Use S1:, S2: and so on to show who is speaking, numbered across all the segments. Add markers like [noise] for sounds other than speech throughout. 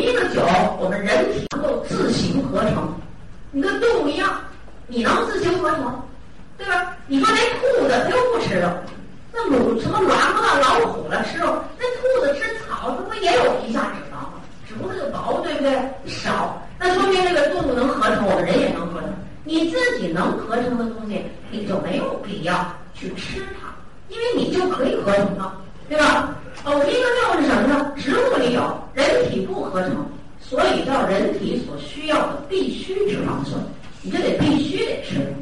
S1: 一个酒，我们人体能够自行合成。你跟动物一样，你能自行合成，对吧？你说那兔子它又不吃肉，那母什么狼啊、老虎了吃肉，那兔子吃草，它不也有皮下脂肪吗？只不过就薄，对不对？少，那说明这个动物能合成，我们人也能合成。你自己能合成的东西，你就没有必要去吃它，因为你就可以合成了，对吧？欧米伽六是什么呢？植物里有，人体不合成。所以叫人体所需要的必须脂肪酸，你就得必须得吃，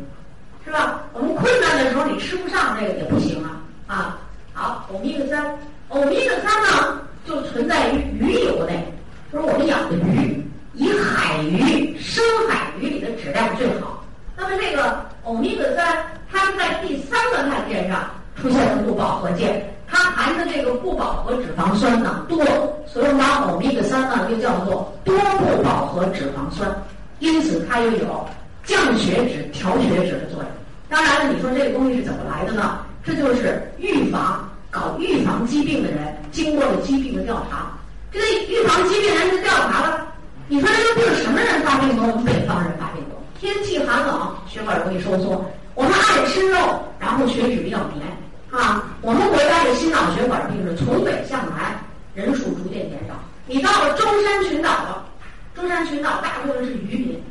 S1: 是吧？我们困难的时候你吃不上这个也不行啊啊！好，欧米伽三，欧米伽三呢就存在于鱼油内，就是我们养的鱼，以海鱼、深海鱼里的质量最好。那么这个欧米伽三，它是在第三个碳键上出现了不饱和键。它含的这个不饱和脂肪酸呢多，所以我们把欧米伽三呢又叫做多不饱和脂肪酸，因此它又有降血脂、调血脂的作用。当然了，你说这个东西是怎么来的呢？这就是预防搞预防疾病的人经过了疾病的调查，这个预防疾病人就调查了，你说这个病什么人发病多？我们北方人发病多，天气寒冷，血管容易收缩，我们爱吃肉，然后血脂比较黏。啊，我们国家的心脑血管病是从北向南人数逐渐减少。你到了舟山群岛了，舟山群岛大部分是渔民，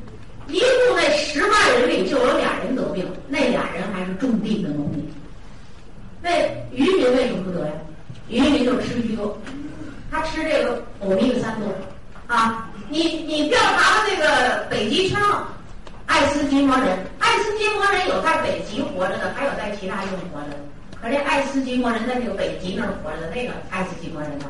S1: 一共那十万人里就有俩人得病，那俩人还是种地的农民。那渔民为什么不得呀？渔民就吃鱼多，他吃这个欧米伽三多。啊，你你调查了那个北极圈了，爱斯基摩人，爱斯基摩人有在北极活着的，还有在其他地方活着的。可这爱斯基摩人在那个北极那儿活着的那个爱斯基摩人呢，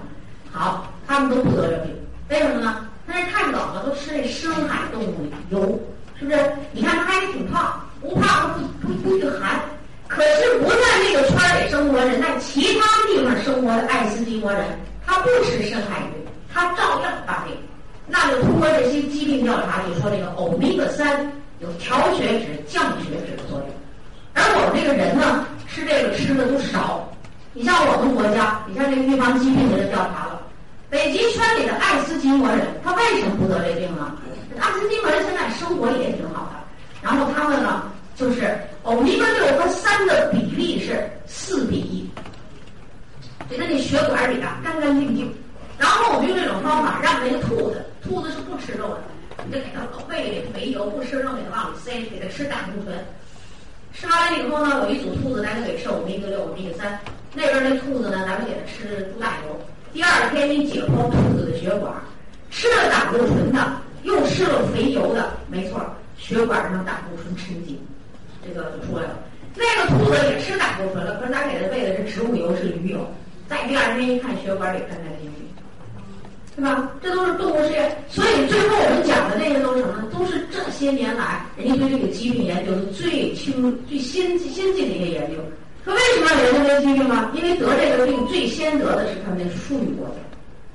S1: 好，他们都不得这病，为什么呢？那是太冷了，都吃那深海动物油，是不是？你看他还挺胖，不胖不不不御寒。可是不在那个圈里生活人，在其他地方生活的爱斯基摩人，他不吃深海鱼，他照样发病。那就通过这些疾病调查，就说这个欧米伽三有调血脂、降血脂的作用，而我们这个人呢？吃这个吃的都少，你像我们国家，你像这个预防疾病的人调查了，北极圈里的爱斯基摩人，他为什么不得这病呢？爱斯基摩人现在生活也挺好的，然后他们呢，就是欧米伽六和三的比例是四比一，觉得那血管里啊干干净净。然后我们用这种方法让那个兔子，兔子是不吃肉的，你就给它胃里肥油，不吃肉给它往里塞，给它吃胆固醇。吃完了以后呢，有一组兔子咱就给吃欧米伽六、我们一个三，那边那兔子呢，咱们给它吃猪大油。第二天你解剖兔子的血管，吃了胆固醇的，又吃了肥油的，没错，血管上胆固醇沉积，这个就出来了。那个兔子也吃胆固醇了，可是咱给它喂的是植物油，是鱼油。再第二天一看，血管里干干净净。对吧？这都是动物实验，所以最后我们讲的这些都是什么？都是这些年来人家对这个疾病研究的最清、最先进、先进的一些研究。说为什么要研究这疾病呢？因为得这个病最先得的是他们那富裕国家，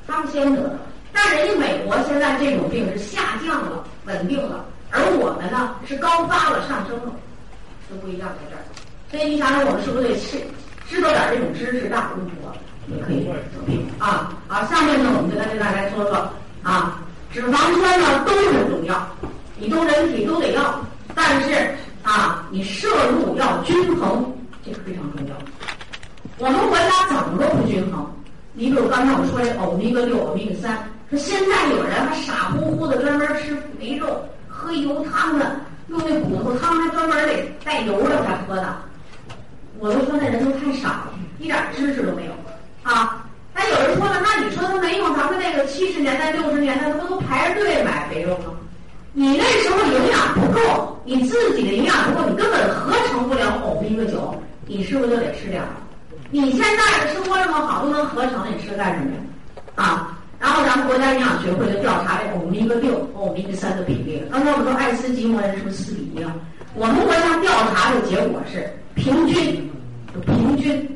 S1: 他们先得的。但人家美国现在这种病是下降了、稳定了，而我们呢是高发了、上升了，都不一样在这儿。所以你想想，我们是不是得知知道点这种知识，大不多？也可以得病啊！好，下面呢，我们就跟大家说说啊，脂肪酸呢都很重要，你都人体都得要，但是啊，你摄入要均衡，这个非常重要。我们国家怎么都不均衡？你比如刚才我说的欧米伽六、欧米伽三，说现在有人还傻乎乎的专门吃肥肉、喝油汤的，用那骨头汤还专门得带油的才喝的，我都说那人都太傻了，一点知识都没有。啊，那有人说了，那你说他没用，咱们那个七十年代、六十年代，他不都排着队买肥肉吗？你那时候营养不够，你自己的营养不够，你根本合成不了欧米伽九，你是不是就得吃点儿？你现在的生活这么好，都能合成，你吃干什么呀？啊，然后咱们国家营养学会就调查这欧米伽六和、欧米伽三的比例。刚才我们说爱斯基摩人是不是四比一啊？我们国家调查的结果是平均，平均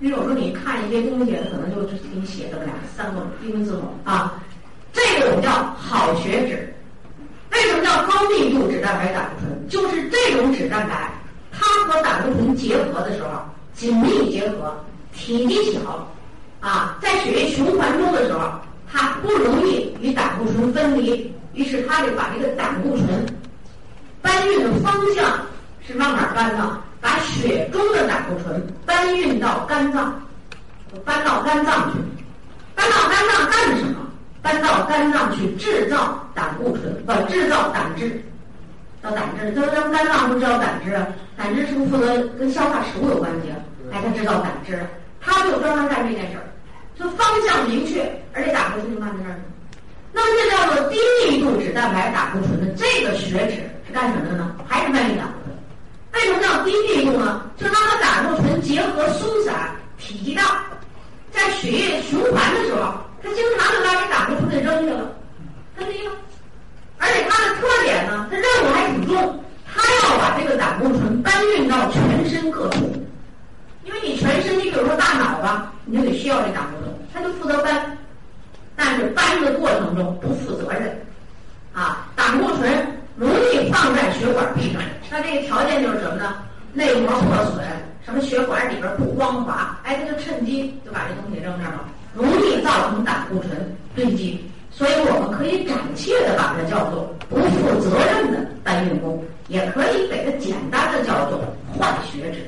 S1: 比如说你看一些东西，可能就给你写这么俩三个英文字母啊，这个我们叫好血脂。为什么叫高密度脂蛋白胆固醇？就是这种脂蛋白，它和胆固醇结合的时候紧密结合，体积小，啊，在血液循环中的时候，它不容易与胆固醇分离，于是它就把这个胆固醇搬运的方向是往哪儿搬呢？把血中的胆固醇搬运到肝脏，搬到肝脏去，搬到肝脏干什么？搬到肝脏去制造胆固醇，不制造胆汁，叫胆汁。就是咱们肝脏不知道胆汁啊？胆汁是不是负责跟消化食物有关系啊？哎，它制造胆汁，它就专门干这件事儿，就方向明确，而且胆固醇就放在那儿。那么这叫做低密度脂蛋白胆固醇的这个血脂是干什么的呢？还是搬运胆为什么叫低密度呢？就是它和胆固醇结合松散，体积大，在血液循环的时候。它经常就把这胆固醇给扔去了，它低了。而且它的特点呢，它任务还挺重，它要把这个胆固醇搬运到全身各处。因为你全身，你比如说大脑吧，你就得需要这胆固醇，它就负责搬。但是搬的过程中不负责任，啊，胆固醇容易放在血管壁上，那这个条件就是什么呢？内膜破损，什么血管里边不光滑，哎，它就趁机就把这东西扔那儿了。容易造成胆固醇堆积，所以我们可以暂且的把它叫做不负责任的搬运工，也可以给它简单的叫做坏血脂。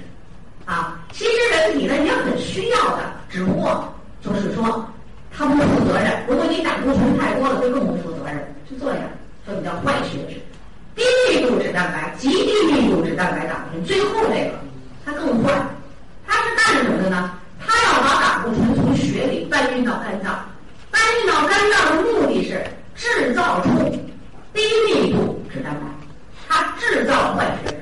S1: 啊，其实人体呢也很需要的，只不过就是说它不负责任。如果你胆固醇太多了，会更不负责任，是这样，这就叫坏血脂。低密度脂蛋白、极低密度脂蛋白胆固醇，最后这个它更坏，它是干什么的呢？它要把胆固醇从血里搬运到肝脏，搬运到肝脏的目的是制造出低密度脂蛋白，它制造坏血脂。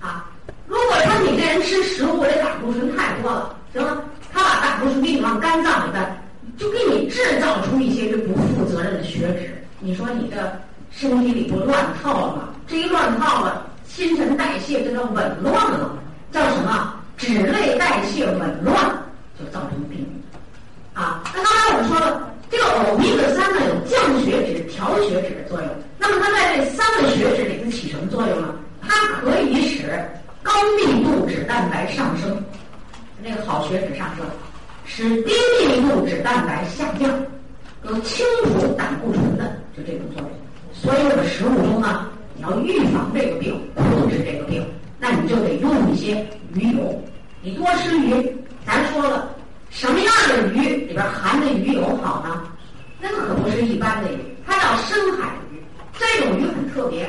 S1: 啊，如果说你这人吃食物这胆固醇太多了，行了，他把胆固醇给你往肝脏里搬，就给你制造出一些这不负责任的血脂。你说你这身体里不乱套了吗？这一乱套了，新陈代谢这叫紊乱了，叫什么？脂类代谢紊乱就造成病，啊，那刚才我们说了，这个欧米伽三呢有降血脂、调血脂的作用。那么它在这三个血脂里头起什么作用呢？它可以使高密度脂蛋白上升，那个好血脂上升，使低密度脂蛋白下降，有清除胆固醇的就这种作用。所以我们食物中呢，你要预防这个病，控制这个病，那你就得用一些鱼油。你多吃鱼，咱说了，什么样的鱼里边含的鱼油好呢？那可不是一般的鱼，它叫深海鱼。这种鱼很特别，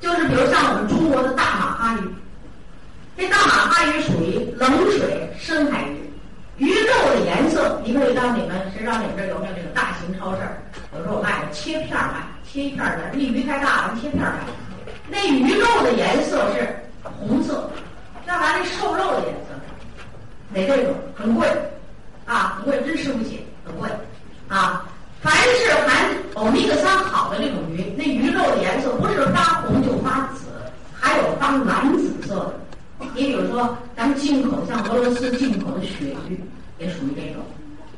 S1: 就是比如像我们中国的大马哈鱼。这大马哈鱼属于冷水深海鱼，鱼肉的颜色你可以当你们谁知道你们这有没有这个大型超市？有时候我卖的切片卖，切一片的，那鱼太大了，切片卖。那鱼肉的颜色是红色，要不然那瘦肉的颜色，得这种很贵，啊，很贵，真吃不起，很贵，啊。凡是含欧米伽三好的这种鱼，那鱼肉的颜色不是发红就发紫，还有发蓝紫色的。你比如说，咱们进口像俄罗斯进口的鳕鱼，也属于这种，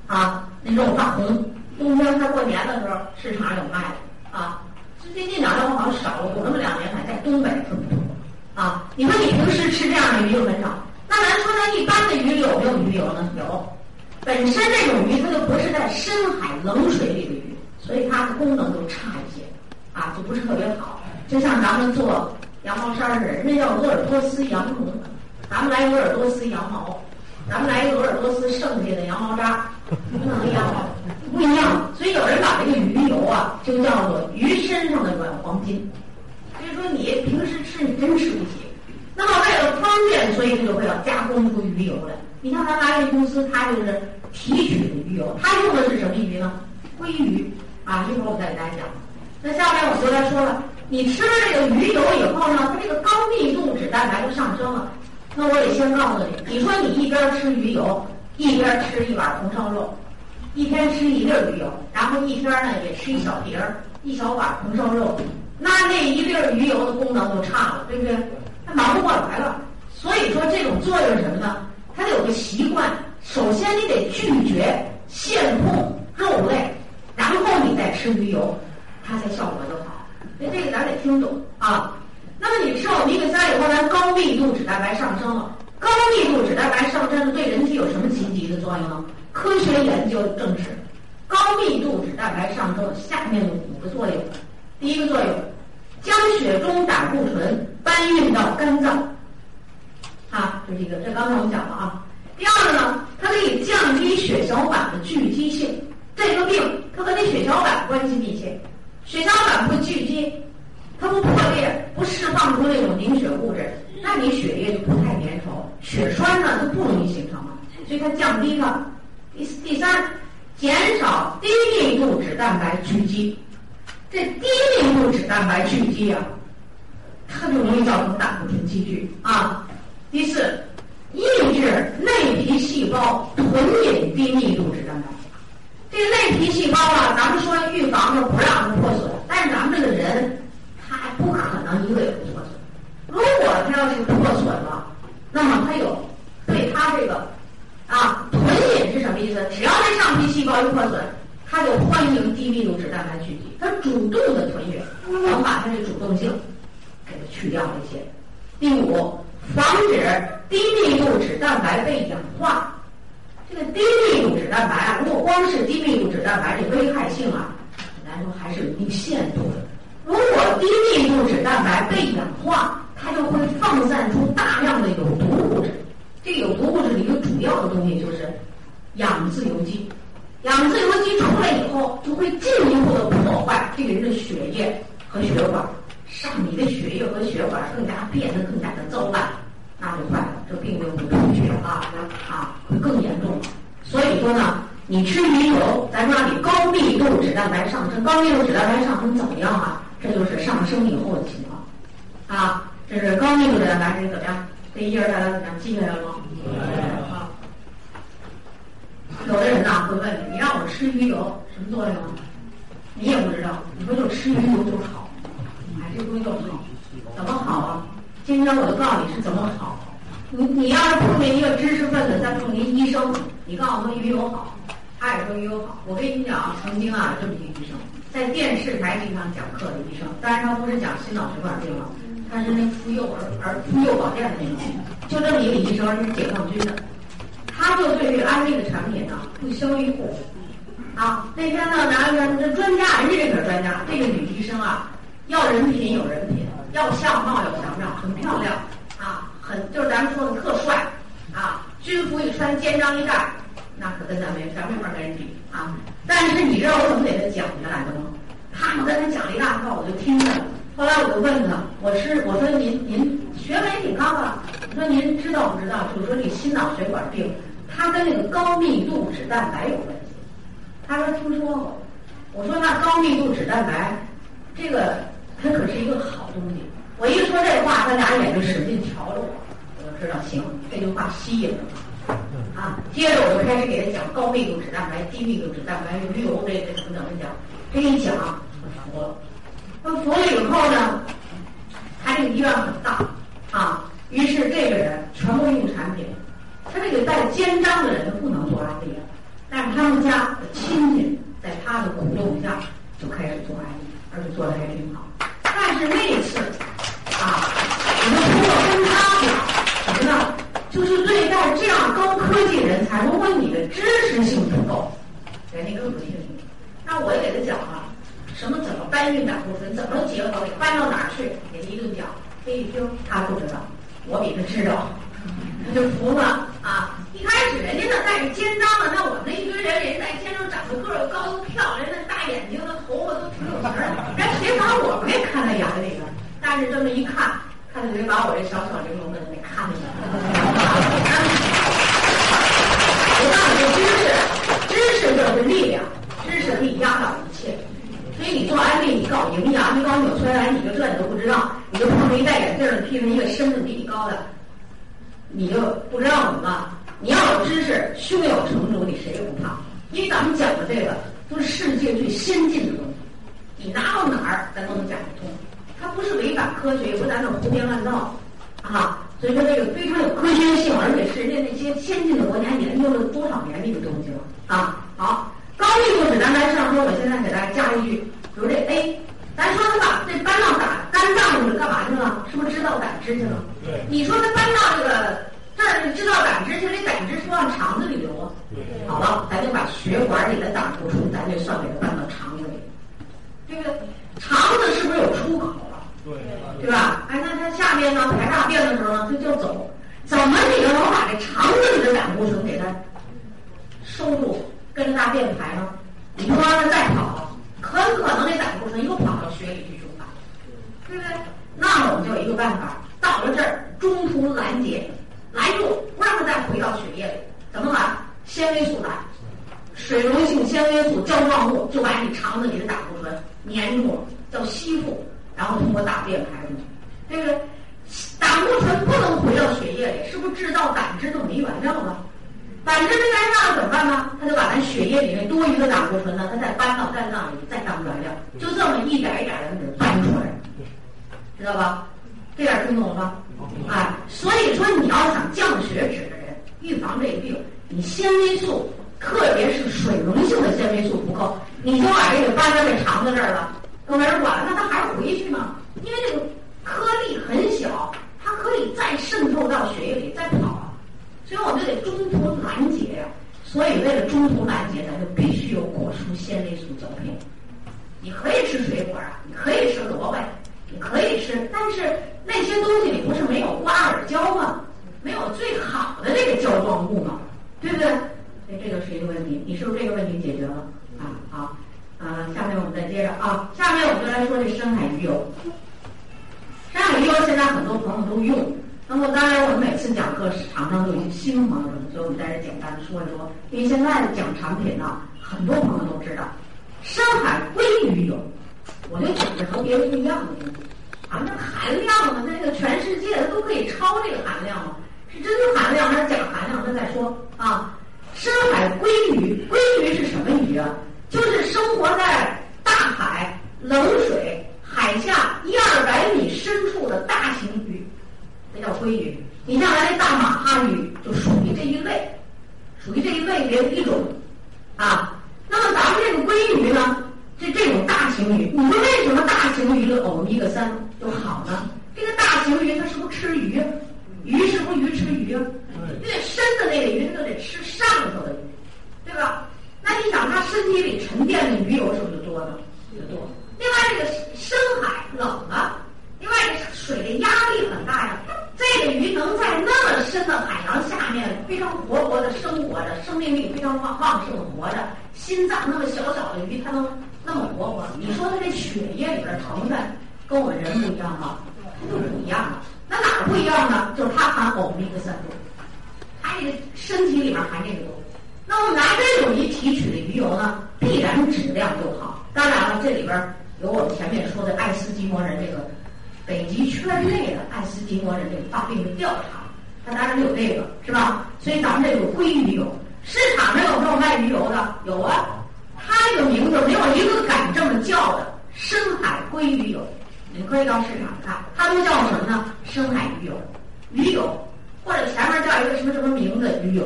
S1: 啊，那肉发红。冬天快过年的时候，市场有卖的，啊，最近两年我好像少了，有那么两年还在东北特别多，啊，你说你平时吃这样的鱼就很少，那咱说它一般的鱼有没有鱼油呢？有。本身这种鱼它就不是在深海冷水里的鱼，所以它的功能就差一些，啊，就不是特别好。就像咱们做羊毛衫似的，人家叫鄂尔多斯羊绒，咱们来鄂尔多斯羊毛，咱们来一个鄂尔多斯剩下的羊毛渣，不能一样，不一样。所以有人把这个鱼油啊，就叫做鱼身上的软黄金。所以说你平时吃你真吃不起。那么为了方便，所以它就会要加工出鱼油来。你看咱蚂蚁公司，它就是提取的鱼油，它用的是什么鱼呢？鲑鱼啊！一会儿我再给大家讲。那下面我就来说了，你吃了这个鱼油以后呢，它这个高密度脂蛋白就上升了。那我得先告诉你，你说你一边吃鱼油，一边吃一碗红烧肉，一天吃一粒鱼油，然后一天呢也吃一小碟儿、一小碗红烧肉，那那一粒鱼油的功能就差了，对不对？它忙不过来了。所以说这种作用是什么呢？它得有个习惯，首先你得拒绝现控肉类，然后你再吃鱼油，它才效果就好。所以这个咱得听懂啊。那么你吃欧米伽三以后，咱高密度脂蛋白上升了。高密度脂蛋白上升了对人体有什么积极的作用呢？科学研究证实，高密度脂蛋白上升下面的五个作用。第一个作用，将血中胆固醇搬运到肝脏。啊，这是一个，这刚才我们讲了啊。第二个呢，它可以降低血小板的聚集性。这个病它和那血小板关系密切，血小板不聚集，它不破裂，不释放出那种凝血物质，那你血液就不太粘稠，血栓呢就不容易形成了。所以它降低了。第第三，减少低密度脂蛋白聚集。这低密度脂蛋白聚集啊，它就容易造成胆固醇积聚啊。第四，抑制内皮细胞囤饮低密度脂蛋白。这个内皮细胞啊，咱们说预防着不让它破损，但是咱们这个人他不可能一个也不破损。如果他要是破损了，那么他有对他这个啊囤饮是什么意思？只要这上皮细胞一破损，他就欢迎低密度脂蛋白聚集，他主动的囤哕，能把它的主动性给它去掉一些。第五。防止低密度脂蛋白被氧化。这个低密度脂蛋白啊，如果光是低密度脂蛋白，这危害性啊，来说还是有一定限度的。如果低密度脂蛋白被氧化，它就会放散出大量的有毒物质。这个有毒物质的一个主要的东西就是氧自由基。氧自由基出来以后，就会进一步的破坏这个人的血液和血管。让你的血液和血管更加变得更加的糟烂，那就坏了，这病就会出血啊那啊，会更严重。所以说呢，你吃鱼油，咱说你高密度脂蛋白上升，高密度脂蛋白上升怎么样啊？这就是上升以后的情况啊。这是高密度的蛋白是怎么样？这一页大家怎么样？记下来了吗？啊。有的人呐会问你，你让我吃鱼油什么作用啊？你也不知道，你说就吃鱼油就好。这东西好，怎么好啊？今天我就告诉你是怎么好。你你要是碰见一个知识分子，再碰见医生，你告诉他鱼油好，他也说鱼油好。我跟你讲，曾经啊，这么一个医生，在电视台经常讲课的医生，当然他不是讲心脑血管病了，他是那妇幼儿儿妇幼保健的那种。就这么一个医生，是解放军的，他就对这个安利的产品呢不屑一顾。啊，那天呢，拿个这专家，人家这可专家，这个女医生啊。要人品有人品，要相貌有相貌，很漂亮啊，很就是咱们说的特帅啊，军服一穿，肩章一带，那可跟咱没咱们没法跟人比啊。但是你知道我怎么给他讲下来的吗？他跟他讲了一大套，我就听着。后来我就问他，我是我说您您学问挺高啊，我说您知道不知道？就是说这心脑血管病，它跟那个高密度脂蛋白有关系。他说听说过。我说那高密度脂蛋白，这个它可是一个好东西。我一说这话，他俩眼睛使劲瞧着我，我就知道行，这句话吸引了他。啊，接着我就开始给他讲高密度脂蛋白、低密度脂蛋白、鱼油这这怎么怎么讲。这一讲，他服了。他服了以后呢，他这个医院很大啊，于是这个人全部用产品。他这个带肩章的人不能做安利，但是他们家的亲戚在他的鼓动下就开始做安利，而且做的还挺好。但是那一次啊，我们通过跟他讲什么呢？就是对待这样高科技人才，如果你的知识性不够，人家更不听你。那我也给他讲了，什么怎么搬运胆固醇，怎么结合，搬到哪儿去，给他一顿讲。他一听他不知道，我比他知道，他 [laughs] 就服了啊！一开始人家那带着肩章的，那我们那一堆人，人家带肩章，长得个儿高又漂亮，那大眼睛，那头发都挺有型儿，人谁把我们给看在眼里呢？但是这么一看，他就得把我这小小玲珑的给看了。我告诉你，知识，知识就是力量，知识可以压倒一切。所以你做安利，你搞营养，你搞纽崔莱，你就这你都不知道，你就碰着一戴眼镜的，披着一个身子比你高的，你就不知道怎么办。你要有知识，胸有成竹，你谁也不怕。因为咱们讲的这个都是世界最先进的东西，你拿到哪儿咱都能讲得通。它不是违反科学，也不是咱那胡编乱造，啊。所以说这个非常有科学性，而且是人家那些先进的国家研究了多少年的一个东西了啊！好，高密度脂蛋白上说，我现在给大家加一句，比如这 A，咱说他把这搬到胆肝脏去干嘛去了？是不是知道胆汁去了？
S2: 对。
S1: 你说他搬到这个这儿知道胆汁去，这胆汁是往肠子里流啊。
S2: 对。
S1: 好了，咱就把血管里的胆固醇，咱就算给它搬到肠子里，对不对？肠子是不是有出口？
S2: 对，
S1: 对吧？哎，那他下面呢排大便的时候呢，他就走，怎么你就能把这肠子里的胆固醇给它收住，跟着大便排呢？你不让它再跑，很可能这胆固醇又跑到血里去循环，对不对？那我们就有一个办法，到了这儿中途拦截，拦住，不让它再回到血液里。怎么拦？纤维素拦，水溶性纤维素胶状物就把你肠子里的胆固醇粘住了，叫吸附。然后通过大便排出去，对不对？胆固醇不能回到血液里，是不是制造胆汁就没原料了？胆汁没原料怎么办呢？他就把咱血液里面多余的胆固醇呢，他再搬到肝脏里再当原料，就这么一点一点的给搬出来，知道吧？这点听懂了吧？哎，所以说你要想降血脂的人，预防这个病，你纤维素，特别是水溶性的纤维素不够，你就把这个搬到这肠子这儿了。都没人管了，那他还回去吗？因为这个颗粒很小，它可以再渗透到血液里再跑啊，所以我们就得中途拦截呀。所以为了中途拦截，咱就必须有果蔬纤维素胶片。你可以吃水果啊，你可以吃萝卜，你可以吃，但是那些东西里不是没有瓜尔胶吗？没有最好的这个胶状物吗？对不对？所以这就是一个问题，你是不是这个问题解决了？啊，好。啊，下面我们再接着啊，下面我们就来说这深海鱼油。深海鱼油现在很多朋友都用，那么当然我们每次讲课常常都有些新朋友，所以我们在这简单的说一说。因为现在讲产品呢，很多朋友都知道，深海鲑鱼油，我就讲的和别人不一样的东西啊，那含量呢，那个全世界它都可以超这个含量吗？是真的含量还是假含量？那再说啊。深海鲑鱼，鲑鱼是什么鱼啊？就是生活在大海、冷水、海下一二百米深处的大型鱼，这叫鲑鱼。你像咱这大马哈鱼就属于这一类，属于这一类别的一种啊。那么咱们这个鲑鱼呢，这这种大型鱼，你说为什么大型鱼的欧米伽三就好呢？这个大型鱼它是不是吃鱼啊？鱼是不是鱼吃鱼啊？越深的那个鱼，它就得吃上头的鱼，对吧？那你想，它身体里沉淀的鱼油是不是就多呢？就多。另外，这个深海冷啊，另外这水的压力很大呀。这个鱼能在那么深的海洋下面非常活泼的生活着，生命力非常旺旺盛的活着。心脏那么小小的鱼，它能那么活泼？你说它这血液里边成分跟我们人不一样吗？它就不一样了。那哪儿不一样呢？就是它含欧米伽三多，它这个身体里面含这个多。那我们拿这种一提取的鱼油呢，必然质量就好。当然了，这里边有我们前面说的爱斯基摩人这个北极圈内的爱斯基摩人这个发病的调查，它当然有这个是吧？所以咱们这个鲑鱼油，市场上有没有卖鱼油的？有啊，它这个名字没有一个敢这么叫的，深海鲑鱼油。你可以到市场看，它都叫什么呢？深海鱼油，鱼油，或者前面叫一个什么什么名字鱼油。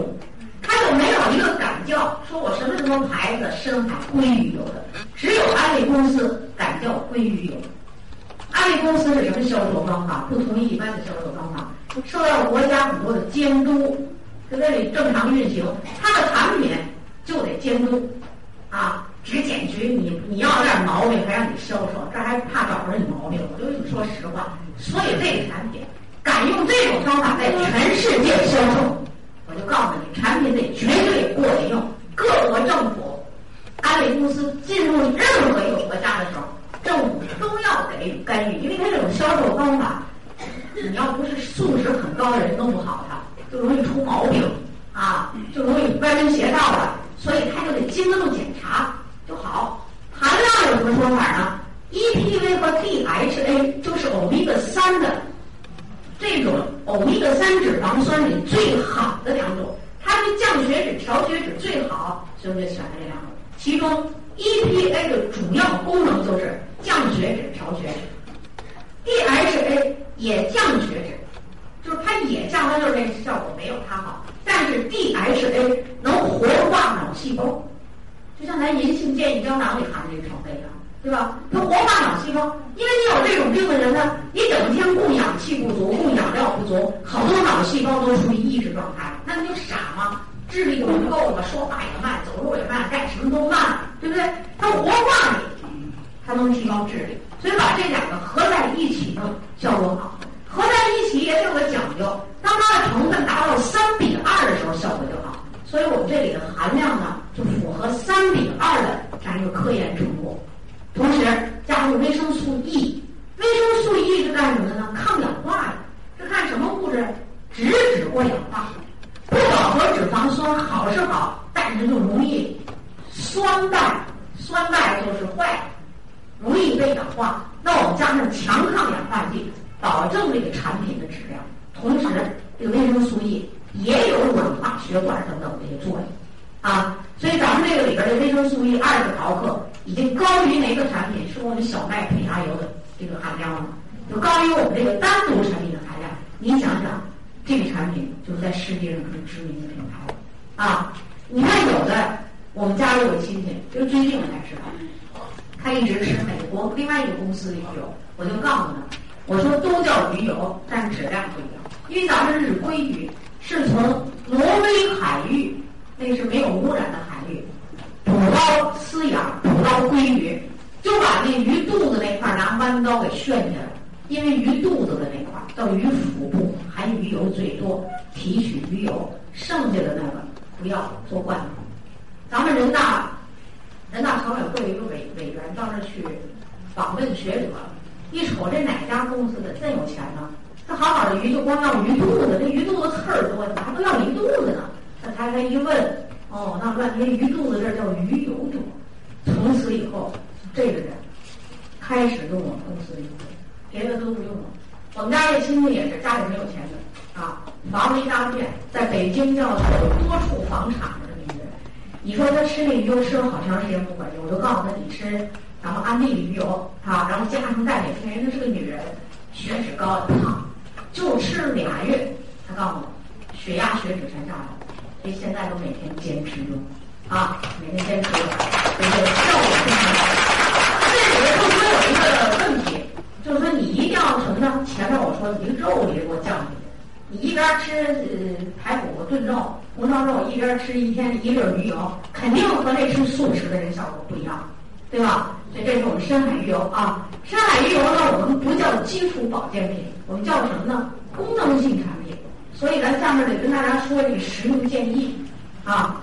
S1: 没有一个敢叫说我什么什么牌子深海鲑鱼油的？只有安利公司敢叫鲑鱼油。安利公司是什么销售方法？不同于一般的销售方法，受到国家很多的监督，在这里正常运行，它的产品就得监督啊。只检举你，你要点毛病还让你销售，这还怕找着你毛病？我就跟你说实话。所以这个产品敢用这种方法在全世界销售，我就告诉你，产品得绝对过得用。各国政府、安利公司进入任何一个国家的时候，政府都要给予干预，因为它这种销售方法，你要不是素质很高的人弄不好它，就容易出毛病啊，就容易歪门邪道的，所以它就得经得住检查。就好，含量有什么说法呢？EPA 和 DHA 就是欧米伽三的这种欧米伽三脂肪酸里最好的两种，它是降血脂、调血脂最好，所以我就选了这两种。其中 EPA 的主要功能就是降血脂、调血脂，DHA 也降血脂，就是它也降，它就是那个效果没有它好，但是 DHA 能活化脑细胞。就像咱银杏健益胶囊里含的这个成分一样，对吧？它活化脑细胞，因为你有这种病的人呢，你整天供氧气不足、供氧料不足，好多脑细胞都处于抑制状态，那你就傻吗？智力就不够了，说话也慢，走路也慢，干什么都慢，对不对？它活化你，它能提高智力，所以把这两个合在一起呢，效果好。合在一起也有个讲究，当它的成分达到三比二的时候，效果就好。所以我们这里的含量呢，就符合三比二的这样一个科研成果。同时加入维生素 E，维生素 E 是干什么的呢？抗氧化的，是看什么物质？脂质过氧化。不饱和脂肪酸好是好，但是就容易酸败，酸败就是坏，容易被氧化。那我们加上强抗氧化剂，保证这个产品的质量。同时，这个维生素 E。也有软化血管等等这些作用，啊，所以咱们这个里边的维生素 E 二十毫克已经高于哪个产品？是我们小麦胚芽油的这个含量了，就高于我们这个单独产品的含量。你想想，这个产品就是在世界上是知名的品牌，啊，你看有的我们家里有亲戚，就最近我才知道，他一直吃美国另外一个公司的鱼油，我就告诉他，我说都叫鱼油，但是质量不一样，因为咱们是鲑鱼。是从挪威海域，那是没有污染的海，捕捞饲养捕捞鲑鱼，就把那鱼肚子那块拿弯刀给旋下来，因为鱼肚子的那块到鱼腹部含鱼油最多，提取鱼油，剩下的那个不要做罐头。咱们人大人大常委会一个委委员到那去访问学者，一瞅这哪家公司的真有钱呢？这好好的鱼就光要鱼肚子，这鱼肚子刺儿多，咋还都要鱼肚子呢？他抬头一问，哦，那半天鱼肚子这叫鱼油多。从此以后，这个人开始用我们公司的鱼，别的都不用了。我们家这亲戚也是家里没有钱的啊，房子一大片，在北京叫有多处房产的这么一个人。你说他吃那鱼油吃了好长时间不管用，我就告诉他你吃咱们安利鱼油啊，然后加上钙镁，人家是个女人，血脂高胖。就吃了俩月，他告诉我，血压、血脂全下来了，所以现在都每天坚持用，啊，每天坚持用，这个效果非常好。这里面就说有一个问题，就是说你一定要什么呢？前面我说你这肉也给我降下去，你一边吃呃排骨炖肉、红烧肉，一边吃一天一粒鱼油，肯定和那吃素食的人效果不一样，对吧？所以这是我们深海鱼油啊。深海鱼油呢，我们不叫基础保健品，我们叫什么呢？功能性产品。所以咱下面得跟大家说这个食用建议啊。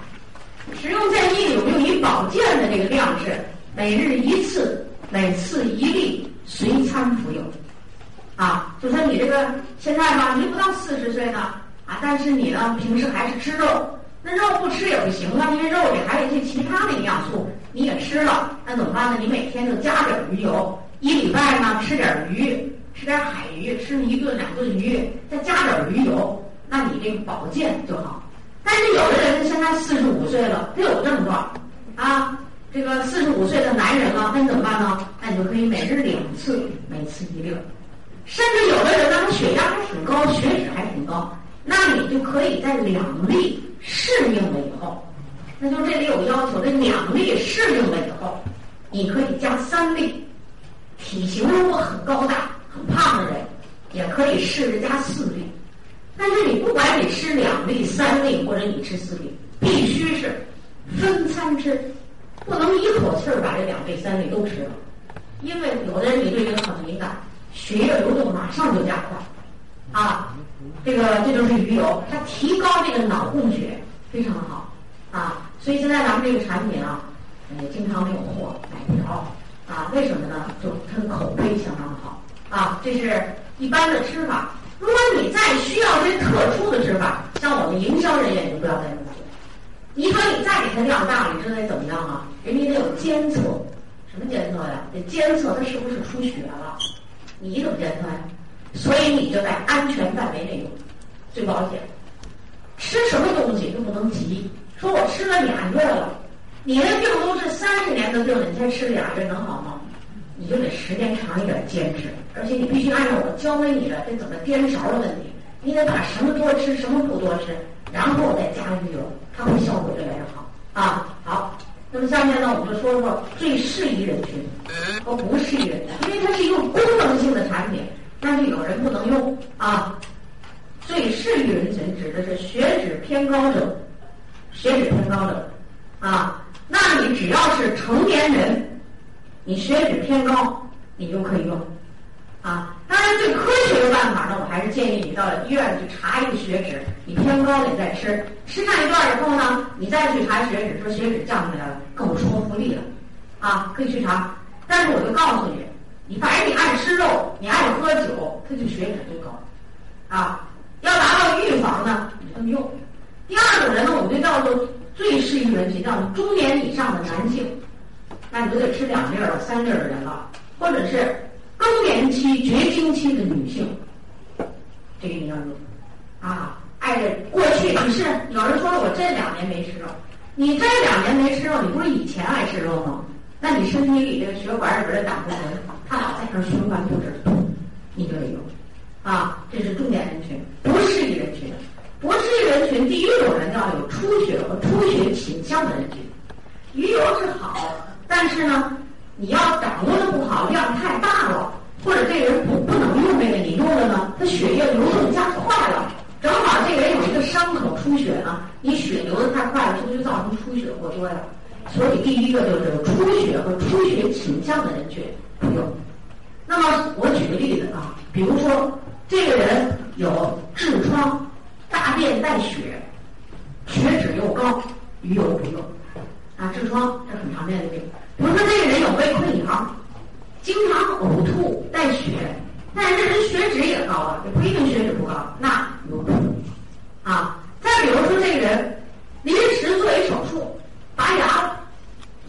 S1: 食用建议有用于保健的这个量是每日一次，每次一粒，随餐服用。啊，就说你这个现在吧，你不到四十岁呢啊，但是你呢平时还是吃肉，那肉不吃也不行啊，因为肉里还有一些其他的营养素，你也吃了，那怎么办呢？你每天就加点鱼油，一礼拜呢吃点鱼，吃点海鱼，吃一顿两顿鱼，再加点鱼油，那你这个保健就好。但是有的人现在四十五岁了，他有症状啊，这个四十五岁的男人了，那你怎么办呢？那你就可以每日两次，每次一粒儿。甚至有的人呢，他血压还挺高，血脂还挺高，那你就可以在两粒适应了以后，那就这里有要求，这两粒适应了以后，你可以加三粒。体型如果很高大、很胖的人，也可以试着加四粒。但是你不管你吃两粒、三粒，或者你吃四粒，必须是分餐吃，不能一口气儿把这两粒、三粒都吃了，因为有的人你对这个很敏感。血液流动马上就加快，啊，这个这就是鱼油，它提高这个脑供血非常好，啊，所以现在咱们这个产品啊，也经常没有货，买不着，啊，为什么呢？就它的口碑相当好，啊，这是一般的吃法。如果你再需要这特殊的吃法，像我们营销人员就不要再用了。你说你再给他量大，你知道得怎么样啊？人家得有监测，什么监测呀？得监测他是不是出血了。你怎么监测呀？所以你就在安全范围内用，最保险。吃什么东西都不能急。说我吃了俩月了，你的病都是三十年的病了，你才吃俩月能好吗？你就得时间长一点坚持，而且你必须按照我教给你的这怎么颠勺的问题，你得把什么多吃，什么不多吃，然后再加鱼油，它会效果越来越好啊。好。那么下面呢，我们就说说最适宜人群和不适宜人群，因为它是一个功能性的产品，但是有人不能用啊。最适宜人群指的是血脂偏高者，血脂偏高者啊，那你只要是成年人，你血脂偏高，你就可以用。啊，当然最科学的办法呢，我还是建议你到医院去查一个血脂，你偏高你再吃，吃上一段以后呢，你再去查血脂，说血脂降下来了，更有说服力了，啊，可以去查。但是我就告诉你，你反正你爱吃肉，你爱喝酒，它就血脂就高，啊，要达到预防呢，你这么用。第二种人呢，我们就叫做最适宜人群，叫中年以上的男性，那你就得吃两粒儿、三粒儿的人了，或者是。更年期、绝经期的女性，这个你要用啊！爱人，过去你是有人说，我这两年没吃肉，你这两年没吃肉，你不是以前爱吃肉吗？那你身体里这个血管里边的胆固醇，它老在那循环不止，你就得用啊！这是重点人群，不适宜人群。不适宜人群，第一种人要有出血和出血倾向的人群。鱼油是好，但是呢？你要掌握的不好，量太大了，或者这个人不不能用这个，你用了呢，他血液流动加快了，正好这个人有一个伤口出血呢，你血流的太快了，是不是就造成出血过多呀？所以第一个就是出血和出血倾向的人群不用。那么我举个例子啊，比如说这个人有痔疮，大便带血，血脂又高，鱼油不用啊，痔疮是很常见的病。比如说这个人有胃溃疡，经常呕吐带血，但是这人血脂也高啊，也不一定血脂不高，那有可能啊。再比如说这个人临时做一手术，拔牙，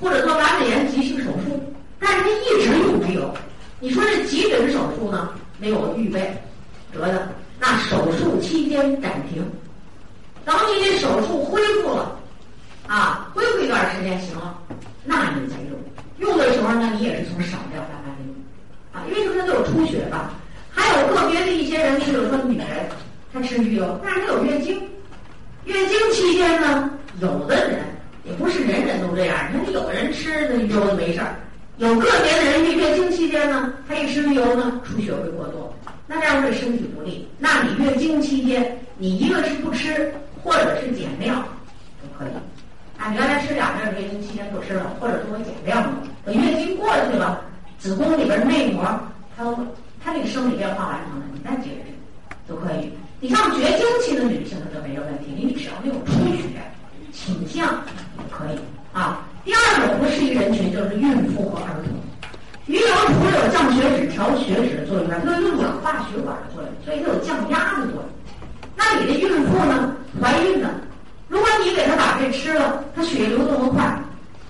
S1: 或者做阑尾炎急性手术，但是他一直用鱼油，你说这急诊手术呢没有预备得的，那手术期间暂停，等你这手术恢复了，啊，恢复一段时间行了。那你再用，用的时候呢，你也是从少量慢慢用，啊，因为他都有出血吧。还有个别的一些人，比如说女人，她吃鱼油，但是她有月经，月经期间呢，有的人也不是人人都这样，你看有人吃那鱼油没事儿，有个别的人月经期间呢，他一吃鱼油呢，出血会过多，那这样对身体不利。那你月经期间，你一个是不吃，或者是减量，都可以。啊，原来吃两粒月经期间不吃了，或者说我减量了。等月经过去了，子宫里边内膜它它这个生理变化完成了，你再接着吃都可以。你像绝经期的女性，她就没有问题，你只要没有出血倾向就可以啊。第二种不适宜人群就是孕妇和儿童。鱼油除了有降血脂、调血脂的作用外，它有氧化血管的作用，所以它有降压的作用。那你的孕妇呢？怀孕呢？如果你给他把这吃了，他血液流动的快，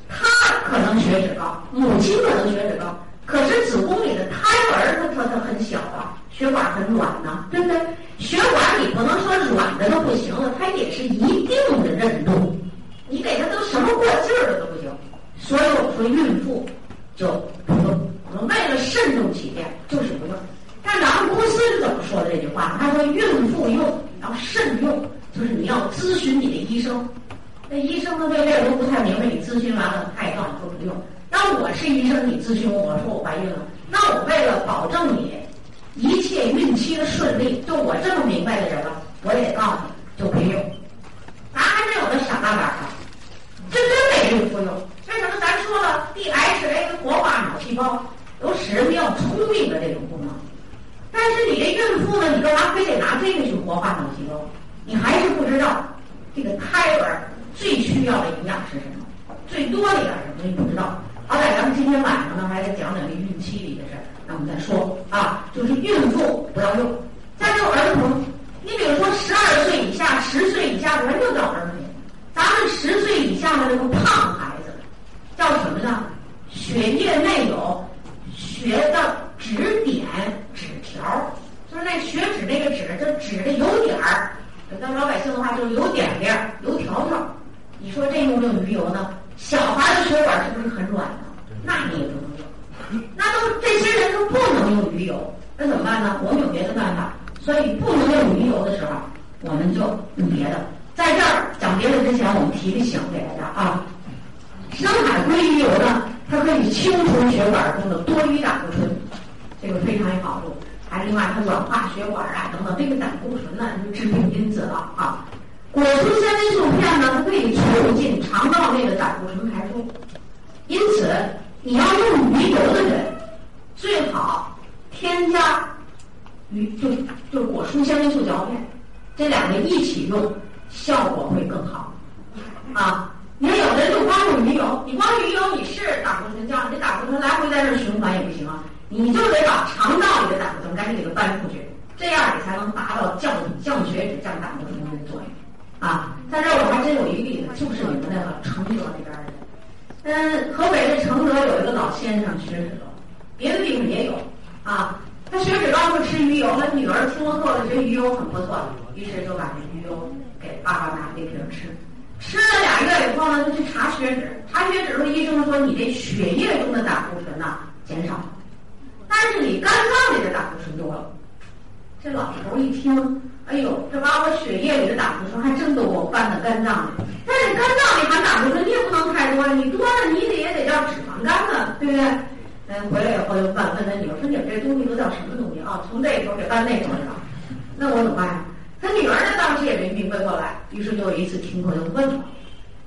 S1: 他可能血脂高，母亲可能血脂高，可是子宫里的胎儿它它它很小啊，血管很软呐，对不对？血管你不能说软的都不行了，它也是一定的韧度，你给他都什么过劲儿了都不行。所以我们说孕妇就不用，我们为了慎重起见，就是不用。但咱们公司是怎么说的这句话？他说孕妇用要慎用，就是你要咨询你的医生。那医生呢对这个都不太明白，你咨询完了他也告诉你说不用。那我是医生，你咨询我，说我怀孕了，那我为了保证你一切孕期的顺利，就我这么明白的人了，我也告诉你就不用。咱还真有的傻大胆的，这真没孕妇用。为什么？咱说了，DHA 活化脑细胞有使人比较聪明的这种功能。但是你这孕妇呢，你干嘛非得拿这个去活化脑细胞？你还是不知道这个胎儿最需要的营养是什么，最多的一点什么你不知道。好歹咱们今天晚上呢，还得讲讲这孕期里的事儿，那我们再说啊，就是孕妇不要用。再就儿童，你比如说十二岁以下、十岁以下的，咱就叫儿童。咱们十岁以下的这个胖孩子，叫什么呢？血液内有血的脂点纸。条就是那血脂那个脂，这脂的有点儿，咱老百姓的话就是有点点有条条。你说这用不用鱼油呢？小孩的血管是不是很软呢？那你也不能用。那都这些人都不能用鱼油，那怎么办呢？我们有别的办法。所以不能用鱼油的时候，我们就用别的。在这儿讲别的之前，我们提个醒给大家啊。深海鲑鱼油呢，它可以清除血管中的多余胆固醇，这个非常有好处。还另外，它软化血管啊，等等，这个胆固醇呢是致病因子了啊。果蔬纤维素片呢，它可以促进肠道内的胆固醇排出。因此，你要用鱼油的人，最好添加鱼就就果蔬纤维素嚼片，这两个一起用，效果会更好啊。你，有的人就光用鱼油，你光用鱼油你是胆固醇降，你胆固醇来回在这循环也不行啊。你就得把肠道里的胆固醇赶紧给它搬出去，这样你才能达到降降血脂、降胆固醇的作用啊！在这儿我还真有一个例子，就是你们那个承德那边的，嗯，河北的承德有一个老先生血脂高，别的地方也有啊。他血脂高，就吃鱼油，他女儿听了课了，觉得鱼油很不错，于是就把这鱼油给爸爸拿一瓶吃。吃了俩月以后呢，就去查血脂，查血脂时候医生说你这血液中的胆固醇呐减少。但是你肝脏里的胆固醇多了，这老头一听，哎呦，这把我血液里的胆固醇还真都给我搬到肝脏里。但是肝脏里含胆固醇你也不能太多，你多了你得也得叫脂肪肝呢，对不对？嗯，回来以后就问问他女儿说：“你们这东西都叫什么东西啊？从这头给搬那头去了，那我怎么办呀？”他女儿呢当时也没明白过来，于是就有一次听课就问他，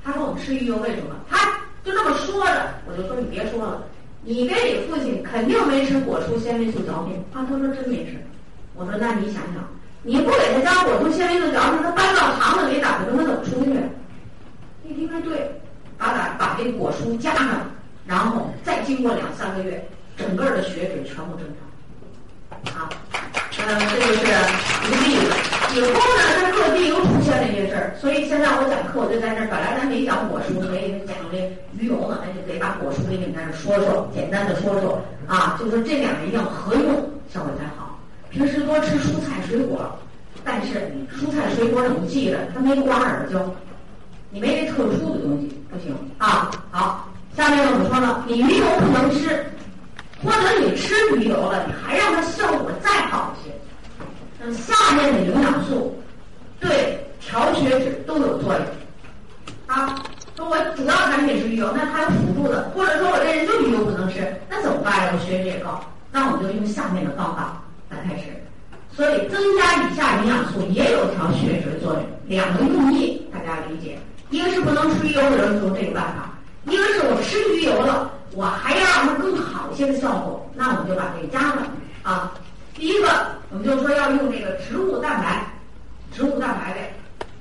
S1: 他说：“我们吃鱼油为什么？”他就这么说着，我就说：“你别说了。”你跟你父亲肯定没吃果蔬纤维素嚼片，啊，他说真没吃。我说那你想想，你不给他加果蔬纤维素嚼片，他搬到肠子里打的他怎么出去？你听说对，把打把这果蔬加上，然后再经过两三个月，整个的血脂全部正常。啊，嗯，这就是一个例子。以后呢，在各地又出现了一些事儿，所以现在我讲课我就在这儿，本来咱没讲果蔬，所以讲这鱼油呢，那就得把果蔬给你们在这说说，简单的说说啊，就说这两个一定要合用，效果才好。平时多吃蔬菜水果，但是蔬菜水果你记着，它没瓜尔胶，你没这特殊的东西不行啊。好，下面呢，我们说呢？你鱼油不能吃，或者你吃鱼油了，你还让它效果再好一些。那下面的营养素对调血脂都有作用啊。说我主要产品是鱼油，那还有辅助的，或者说我这人就鱼油不能吃，那怎么办呀？我血脂也高，那我就用下面的方法来开始。所以增加以下营养素也有调血脂的作用，两个用意大家理解。一个是不能吃鱼油的人用这个办法，一个是我吃鱼油了，我还要让它更好一些的效果，那我们就把这个加上啊。第一个，我们就说要用这个植物蛋白，植物蛋白类，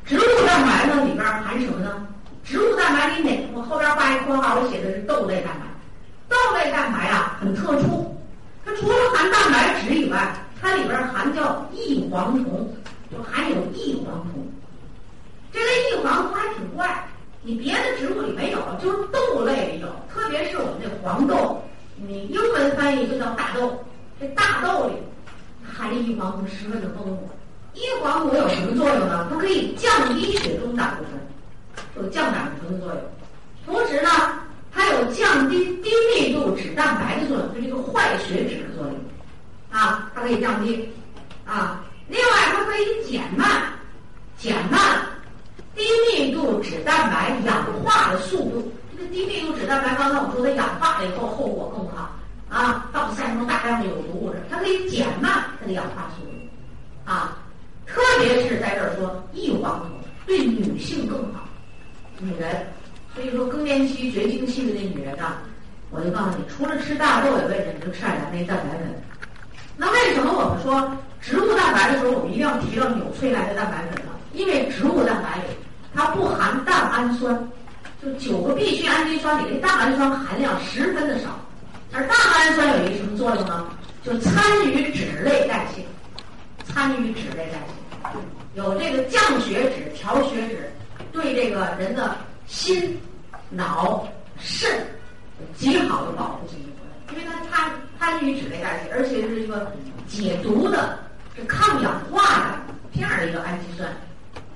S1: 植物蛋白呢里边含什么呢？植物蛋白里哪？我后边画一括号，我写的是豆类蛋白。豆类蛋白啊很特殊，它除了含蛋白质以外，它里边含叫异黄酮，就含有异黄酮。这个异黄酮还挺怪，你。别的植物里没有，就是豆类里有，特别是我们这黄豆，你英文翻译就叫大豆。这大豆里含的异黄酮十分的丰富。异黄酮有什么作用呢？它可以降低血中胆固醇，有降胆固醇的作用。同时呢，它有降低低密度脂蛋白的作用，就这个坏血脂的作用。啊，它可以降低。啊，另外它可以减慢，减慢。低密度脂蛋白氧化的速度，这个低密度脂蛋白，刚才我们说它氧化了以后后果更不好啊，到散成大量的有毒物质，它可以减慢它的氧化速度啊，特别是在这儿说异黄酮对女性更好，女人，所以说更年期绝经期的那女人啊，我就告诉你，除了吃大豆以外，你就吃点咱那蛋白粉。那为什么我们说植物蛋白的时候，我们一定要提到纽崔莱的蛋白粉呢？因为植物蛋白里它不含蛋氨酸，就九个必需氨基酸里的蛋氨酸含量十分的少，而蛋氨酸有一个什么作用呢？就参与脂类代谢，参与脂类代谢，有这个降血脂、调血脂，对这个人的心、脑、肾有极好的保护性作用，因为它参参与脂类代谢，而且是一个解毒的、是抗氧化的这样的一个氨基酸。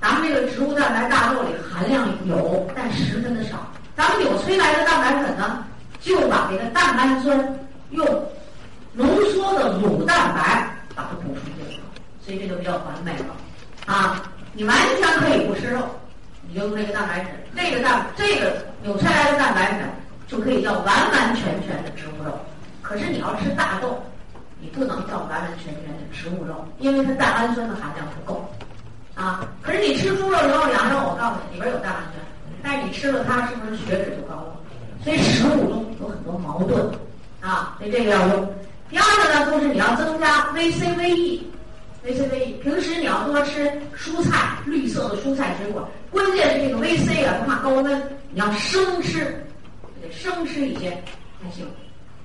S1: 咱们这个植物蛋白大豆里含量有，但十分的少。咱们纽崔莱的蛋白粉呢，就把这个蛋氨酸用浓缩的乳蛋白把它补充进去，所以这就比较完美了。啊，你完全可以不吃肉，你就用这个蛋白质，这个蛋这个纽崔莱的蛋白粉就可以叫完完全全的植物肉。可是你要吃大豆，你不能叫完完全全的植物肉，因为它蛋氨酸的含量不够。啊，可是你吃猪肉、牛肉、羊肉，我告诉你，里边有蛋氨酸，但是你吃了它，是不是血脂就高了？所以食物中有很多矛盾啊，所以这个要用。第二个呢，就是你要增加 VC-VE，VC-VE。平时你要多吃蔬菜，绿色的蔬菜水果。关键是这个维 C 啊，它怕高温，你要生吃，得生吃一些才行。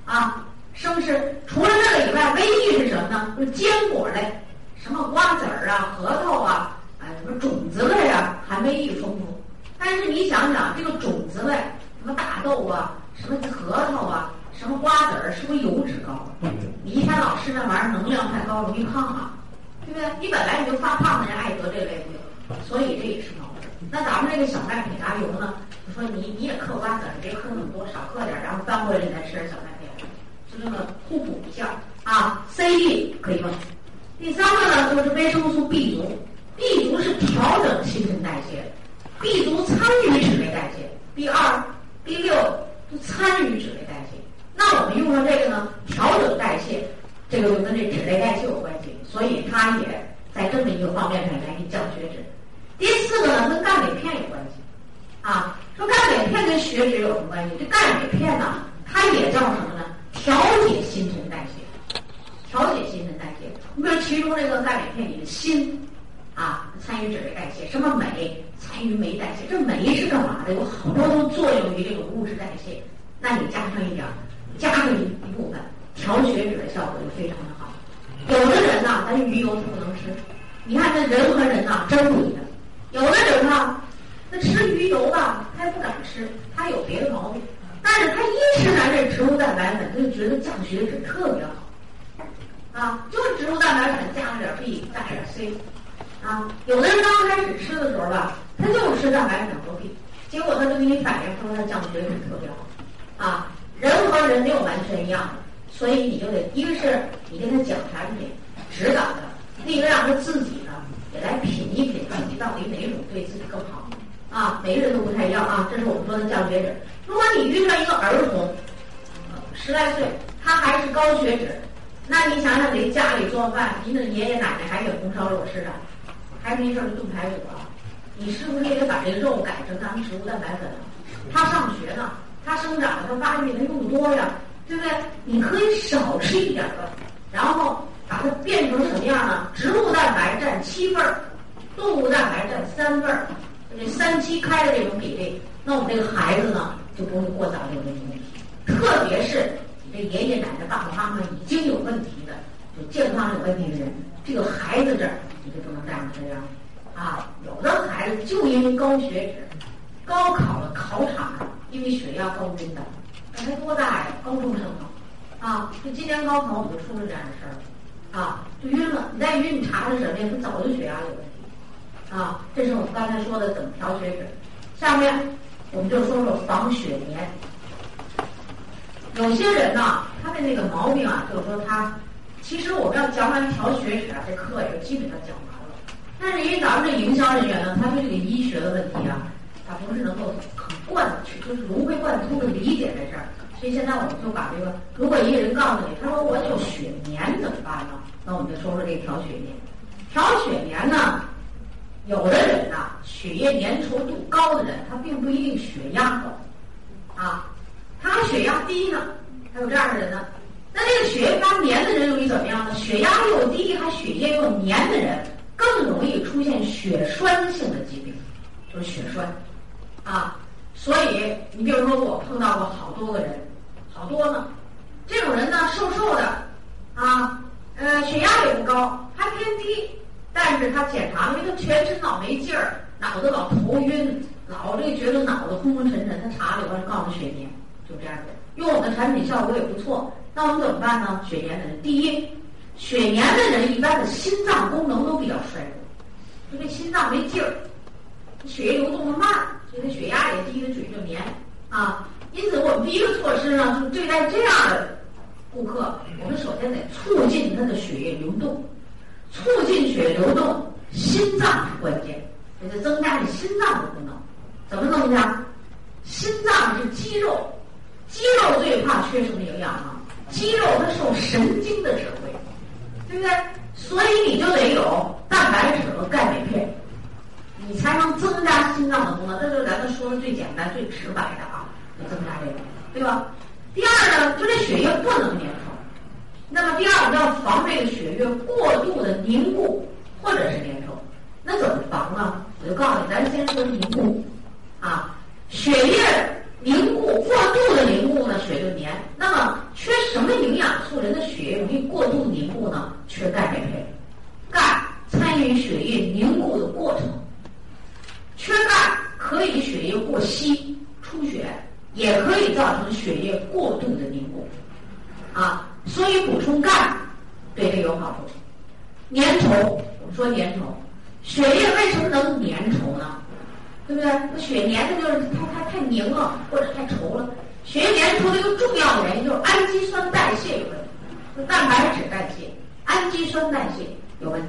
S1: 啊，生吃。除了这个以外维 E 是什么呢？就是坚果类，什么瓜子儿啊、核桃啊。什么种子类啊，含维 E 丰富，但是你想想，这个种子类，什么大豆啊，什么核桃啊，什么瓜子儿，是不是油脂高？你一天老吃那玩意儿，能量太高，容易胖啊，对不对？你本来你就发胖的人，爱得这类病，所以这也是矛盾。那咱们这个小麦胚芽油呢？就说你你也嗑瓜子儿，别嗑那么多，少嗑点儿，然后翻过来你再吃点小麦胚芽，就这么互补一下啊。C、E 可以用。第三个呢，就是维生素 B 族。B 族是调整新陈代谢，B 族参与脂类代谢，B 二、B 六都参与脂类代谢。那我们用上这个呢，调整代谢，这个就跟这脂类代谢有关系，所以它也在这么一个方面上来给你降血脂。第四个呢，跟钙镁片有关系啊。说钙镁片跟血脂有什么关系？这钙镁片呢，它也叫什么呢？调节新陈代谢，调节新陈代谢。你比如其中这个钙镁片里的锌。啊，参与脂类代谢，什么镁参与酶代谢？这酶是干嘛的？有好多都作用于这种物质代谢。那你加上一点，加上一一部分，调血脂的效果就非常的好。有的人呢，咱鱼油他不能吃。你看这人和人呐，真不一样。有的人呢，那吃鱼油吧，他也不敢吃，他有别的毛病。但是他一吃咱这植物蛋白粉，他就觉得降血脂特别好。啊，就植物蛋白粉加上点 B，加点 C。啊，有的人刚开始吃的时候吧，他就吃蛋白粉和 B，结果他就给你反映说他降血脂特别好。啊，人和人没有完全一样的，所以你就得一个是你跟他讲产品，指导他；另一个让他自己呢也来品一品自己到底哪种对自己更好。啊，每个人都不太一样啊，这是我们说的降血脂。如果你遇上一个儿童，十来岁，他还是高血脂，那你想想给家里做饭，您的爷爷奶奶还给红烧肉吃啊？还没事就炖排骨啊？你是不是也得把这肉改成咱们植物蛋白粉啊？他上学呢，他生长，他发育，他用的多呀，对不对？你可以少吃一点的，然后把它变成什么样呢？植物蛋白占七份儿，动物蛋白占三份儿，这三七开的这种比例，那我们这个孩子呢就不会过早有这种问题。特别是你这爷爷奶奶、爸爸妈妈已经有问题的，就健康有问题的人，这个孩子这儿。你就不能这样这样，啊，有的孩子就因为高血脂，高考的考场上，因为血压高晕的，那才多大呀？高中生嘛，啊，就今年高考我们就出了这样的事儿，啊，就晕了。你再晕，你查查什么呀？他早就血压有问题，啊，这是我们刚才说的怎么调血脂。下面我们就说说防血粘。有些人呢，他的那个毛病啊，就是说他，其实我们要讲完调血脂啊，这课也就基本上讲完了。但是因为咱们这营销人员呢，他对这个医学的问题啊，他不是能够很贯，就是融会贯通的理解在这儿。所以现在我们就把这个，如果一个人告诉你，他说我有血粘怎么办呢？那我们就说说这个调血粘。调血粘呢，有的人呐，血液粘稠度高的人，他并不一定血压高，啊。他血压低呢，还有这样的人呢。那这个血液发黏的人容易怎么样呢？血压又低，还血液又黏的人，更容易出现血栓性的疾病，就是血栓啊。所以你比如说，我碰到过好多个人，好多呢。这种人呢，瘦瘦的啊，呃，血压也不高，还偏低，但是他检查，因为他全身老没劲儿，脑子老头晕，老这觉得脑子昏昏沉沉，他查了以后告诉血粘。就这样子，用我们的产品效果也不错。那我们怎么办呢？血粘的人，第一，血粘的人一般的心脏功能都比较衰弱，因为心脏没劲儿，血液流动的慢，所以他血压也低，他嘴就粘啊。因此，我们第一个措施呢，就是对待这样的顾客，我们首先得促进他的血液流动，促进血流动，心脏是关键，给他增加你心脏的功能。怎么增加？心脏是肌肉。肌肉最怕缺什么营养啊？肌肉它受神经的指挥，对不对？所以你就得有蛋白质和钙镁片，你才能增加心脏的功能。这就是咱们说的最简单、最直白的啊，就增加这个，对吧？第二呢，就这血液不能粘稠。那么第二，我们要防这个血液过度的凝固或者是粘稠。那怎么防呢？我就告诉你，咱先说凝固啊，血液。凝固过度的凝固呢，血就粘。那么缺什么营养素，人的血液容易过度凝固呢？缺钙镁片。钙参与血液凝固的过程，缺钙可以血液过稀出血，也可以造成血液过度的凝固。啊，所以补充钙对这有好处。粘稠，我们说粘稠，血液为什么能粘稠呢？对不对？那血粘的就是它它太凝了，或者太稠了。血液粘稠的一个重要原因就是氨基酸代谢有问题，蛋白质代谢，氨基酸代谢有问题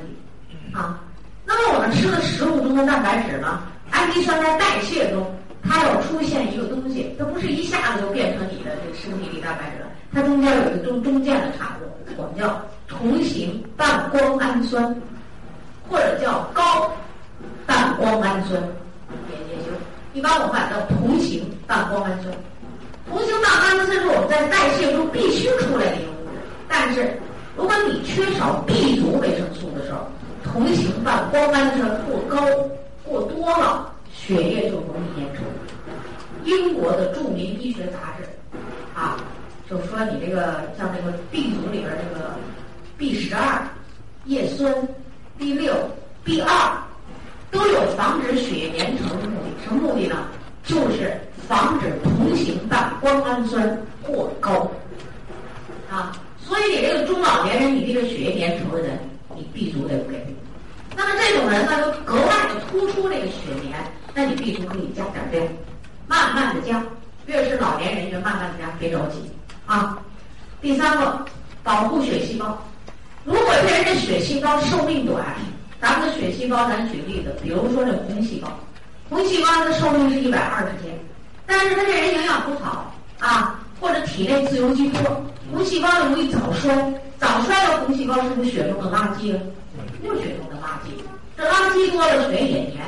S1: 啊。那么我们吃的食物中的蛋白质呢，氨基酸在代谢中，它要出现一个东西，它不是一下子就变成你的这个身体里蛋白质了，它中间有一个中中间的产物，我们叫同型半胱氨酸，或者叫高半胱氨酸。一般我们叫同型半胱氨酸。同型半胱氨酸是我们在代谢中必须出来的一个物质，但是如果你缺少 B 族维生素的时候，同型半胱氨酸过高、过多了，血液就容易粘稠。英国的著名医学杂志啊，就说你这个像这个 B 族里边这个 B 十二、叶酸、B 六、B 二。都有防止血液粘稠的目的，什么目的呢？就是防止同型半胱氨酸过高啊。所以你这个中老年人，你这个血液粘稠的人，你 B 族得给。那么这种人呢，就格外的突出这个血粘，那你 B 族可以加点量，慢慢的加，越是老年人越慢慢的加，别着急啊。第三个，保护血细胞。如果这人的血细胞寿命短。咱们的血细胞，咱举例子，比如说这红细胞，红细胞的寿命是一百二十天，但是他这人营养不好啊，或者体内自由基多，红细胞容易早衰，早衰的红细胞是不是血中的垃圾啊？就是血中的垃圾，这垃圾多了，血也粘。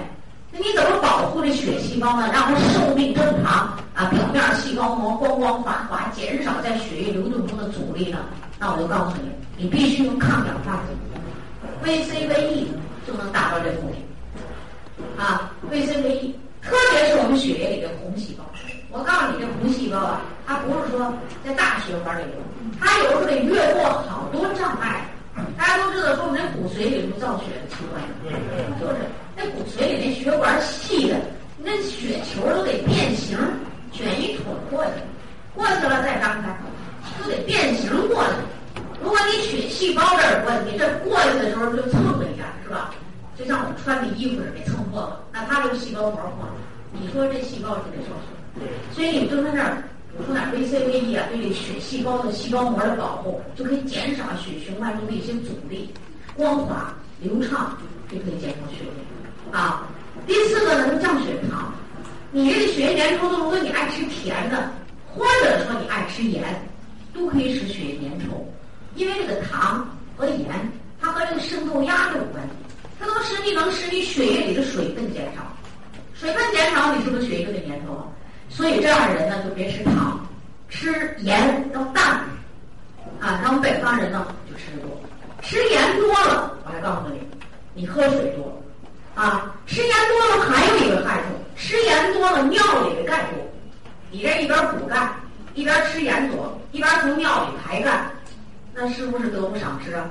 S1: 那你怎么保护这血细胞呢？让它寿命正常啊，表面细胞膜光光滑滑，减少在血液流动中的阻力呢？那我就告诉你，你必须用抗氧化剂。VCVE 就能达到这目的啊，VCVE，特别是我们血液里的红细胞。我告诉你，这红细胞啊，它不是说在大血管里流，它有时候得越过好多障碍。大家都知道，说我们这骨髓里头造血的器官，就是那骨髓里那血管细的，那血球都得变形，卷一坨过去，过去了再张开，都得变形过去。如果你血细胞这儿问题，这过去的时候就蹭了一下，是吧？就像我们穿的衣服也，给蹭破了，那它这个细胞膜破了，你说这细胞是得受损。所以你就在那儿补充点 V C V E 啊，对这血细胞的细胞膜的保护，就可以减少血循环中的一些阻力，光滑流畅，就可以减少血液啊。第四个呢，是降血糖。你这个血液粘稠度，如果你爱吃甜的，或者说你爱吃盐，都可以使血液粘稠。因为这个糖和盐，它和这个渗透压有关系，它能使你能使你血液里的水分减少，水分减少，你是不是血液就得粘稠了？所以这样的人呢，就别吃糖，吃盐要淡。啊，咱们北方人呢就吃的多，吃盐多了，我还告诉你，你喝水多。啊，吃盐多了还有一个害处，吃盐多了尿里的钙多，你这一边补钙，一边吃盐多，一边从尿里排钙。那是不是得不偿失啊？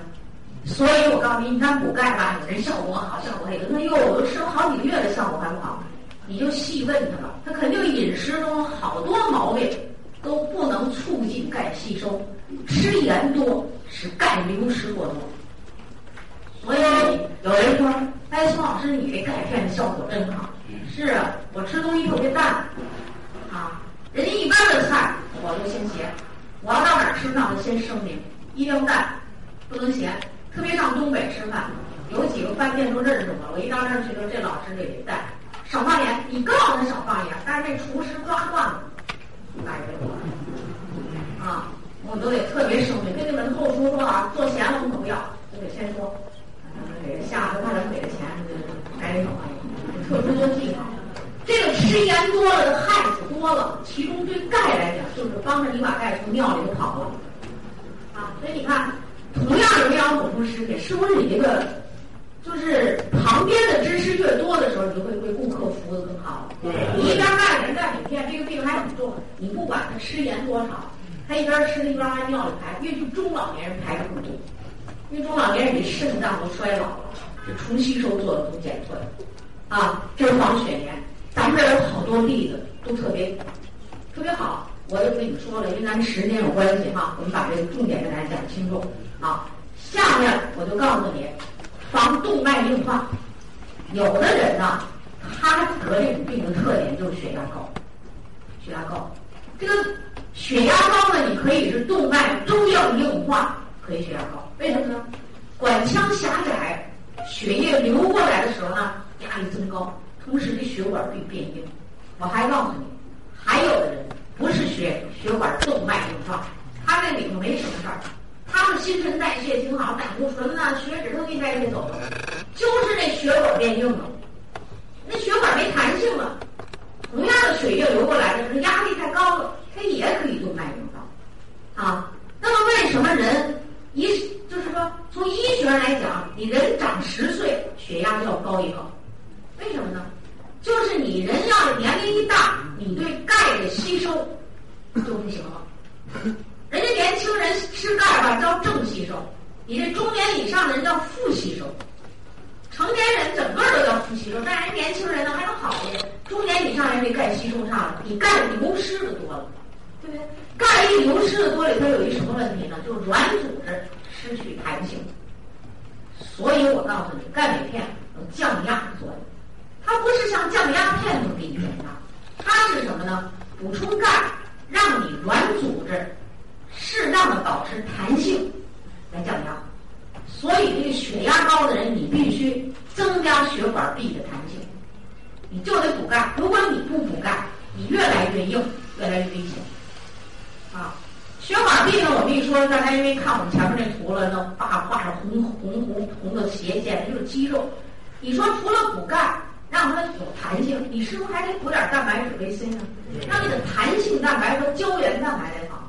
S1: 所以我告诉你，你看补钙吧，有人效果好，效果好，那哟，我都吃了好几个月了效果还不好，你就细问他了，他肯定饮食中好多毛病都不能促进钙吸收，吃盐多使钙流失过多。所以有人说，哎，孙老师，你这钙片的效果真好。是啊，我吃东西特别淡，啊，人家一般的菜我都先咸，我要到哪儿吃饭，我先声明。一定要淡，不能咸。特别上东北吃饭，有几个饭店都认识我。我一到那儿去，说这老师得带，少放盐。你告诉他少放盐，但是这厨师抓惯了，改不了。啊，我都得特别声明，跟你们后厨说啊，做咸了我可不要，我得先说，给下次他咱给的钱，改少放盐。特殊的地方，这个吃盐多了的害处多了，其中对钙来讲，就是帮着你把钙从尿里头跑了啊。所以你看，同样的营养补充食品，是不是你这个就是旁边的知识越多的时候，你就会为顾客服务的更好？对，你一边钙盐钙镁片，这个病还很重，你不管他吃盐多少，他一边吃一边还尿里排，越是中老年人排的更多，因为中老年人你肾脏都衰老了，这重吸收做的都减退，啊，这是防血盐，咱们这有好多例子都特别特别好。我就跟你说了，因为咱们时间有关系哈，我们把这个重点给大家讲清楚啊。下面我就告诉你，防动脉硬化。有的人呢，他得这种病的特点就是血压高，血压高。这个血压高呢，你可以是动脉粥样硬化，可以血压高。为什么呢？管腔狭窄，血液流过来的时候呢，压力增高，同时这血管会变硬。我还告诉你，还有的人。不是血血管动脉硬化，他那里头没什么事儿，他们新陈代谢挺好，胆固醇呐、血脂都给代谢走了，就是这血管变硬了，那血管没弹性了。同样的血液流过来的时候，压力太高了，它也可以动脉硬化啊。那么为什么人一就是说从医学上来讲，你人长十岁血压就要高一高？为什么呢？就是你人要是年龄一大，你对钙的吸收就不行了。人家年轻人吃钙吧叫正吸收，你这中年以上的人叫负吸收。成年人整个都叫负吸收，但是人年轻人呢还能好一点。中年以上人这钙吸收差了，你钙流失的多了，对不对？钙一流失的多里头有一什么问题呢？就是软组织失去弹性。所以我告诉你，钙镁片有降压作用。它不是像降压片那么给你减压，它是什么呢？补充钙，让你软组织适当的保持弹性来降压。所以这个血压高的人，你必须增加血管壁的弹性，你就得补钙。如果你不补钙，你越来越硬，越来越危险。啊，血管壁呢，我跟你说，大家因为看我们前面那图了，那画画着红红红红的斜线，就是肌肉。你说除了补钙？让它有弹性，你是不是还得补点蛋白质维 C 呢？让你的弹性蛋白和胶原蛋白得好。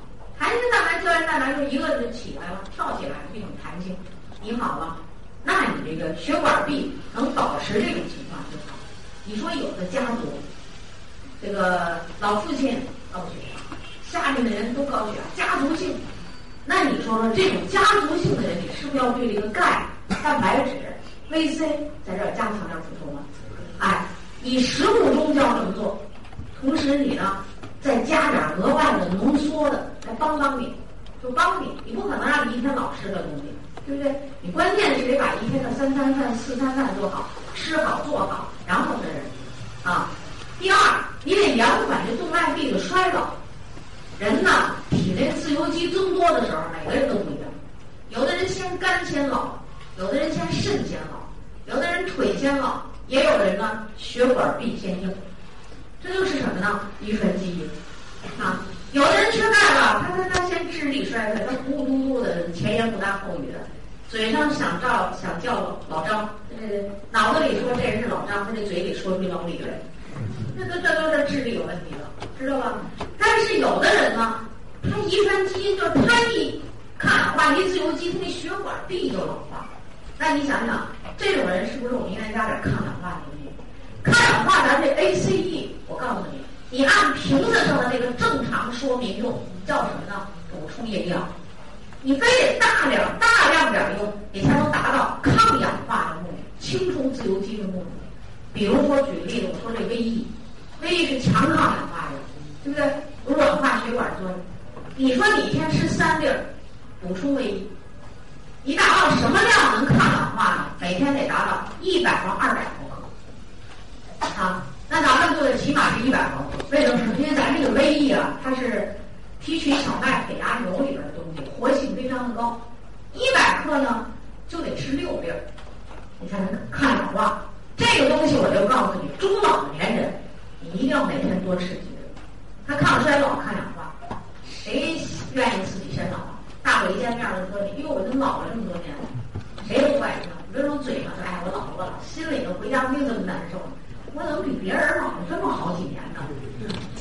S1: 弹性蛋白、胶原蛋白就一个就起来了，跳起来这种弹性，你好了，那你这个血管壁能保持这种情况就好。你说有的家族，这个老父亲高血压，下面的人都高血压，家族性，那你说说这种家族性的人，你是不是要对这个钙、蛋白质、维 C 在这儿加强点补充啊？哎，你食物中就要这么做，同时你呢再加点额外的浓缩的来帮帮你，就帮你。你不可能让你一天老吃这东西，对不对？你关键是得把一天的三餐饭、四餐饭做好，吃好做好，然后是人啊。第二，你得延缓这动脉壁的衰老。人呢，体内自由基增多的时候，每个人都不一样。有的人先肝先老，有的人先肾先老，有的人腿先老，也有人呢血管壁先硬。这就是什么呢？遗传基因啊。有的人缺钙了，他他他先智力衰退，他咕嘟嘟的，前言不搭后语的，嘴上想叫想叫老张，呃，脑子里说这人是老张，他这嘴里说出老李来。这都这都是智力有问题了，知道吧？但是有的人呢，他遗传基因就是他一抗氧化，一自由基，他那血管壁就老化。那你想想，这种人是不是我们应该加点抗氧化的东西抗氧化咱这 ACE，我告诉你，你按瓶子上的那个正常说明用，叫什么呢？补充营养。你非得大量大量点用，你才能达到抗氧化的目的，清除自由基的目的。比如说，举个例子，我说这 VE，VE 是强抗氧化的，对不对？有软化血管作用。你说你一天吃三粒儿，补充维 E，你达到什么量能抗氧化呢？每天得达到一百到二百毫。啊，那咱们做的起码是一百毫克。为什么？因为咱这个 VE 啊，它是提取小麦胚芽油里边的东西，活性非常的高。一百克呢，就得吃六粒儿，你才能抗氧化。这个东西我就告诉你，中老年人你一定要每天多吃几个，它抗衰老、抗氧化。谁愿意自己先老？大伙一见面都说你，哟，我都老了这么多年了，谁都不爱听。别说嘴上说，哎，我老了，我老，心里头回家病这么难受呢，我怎么比别人老了这么好几年呢？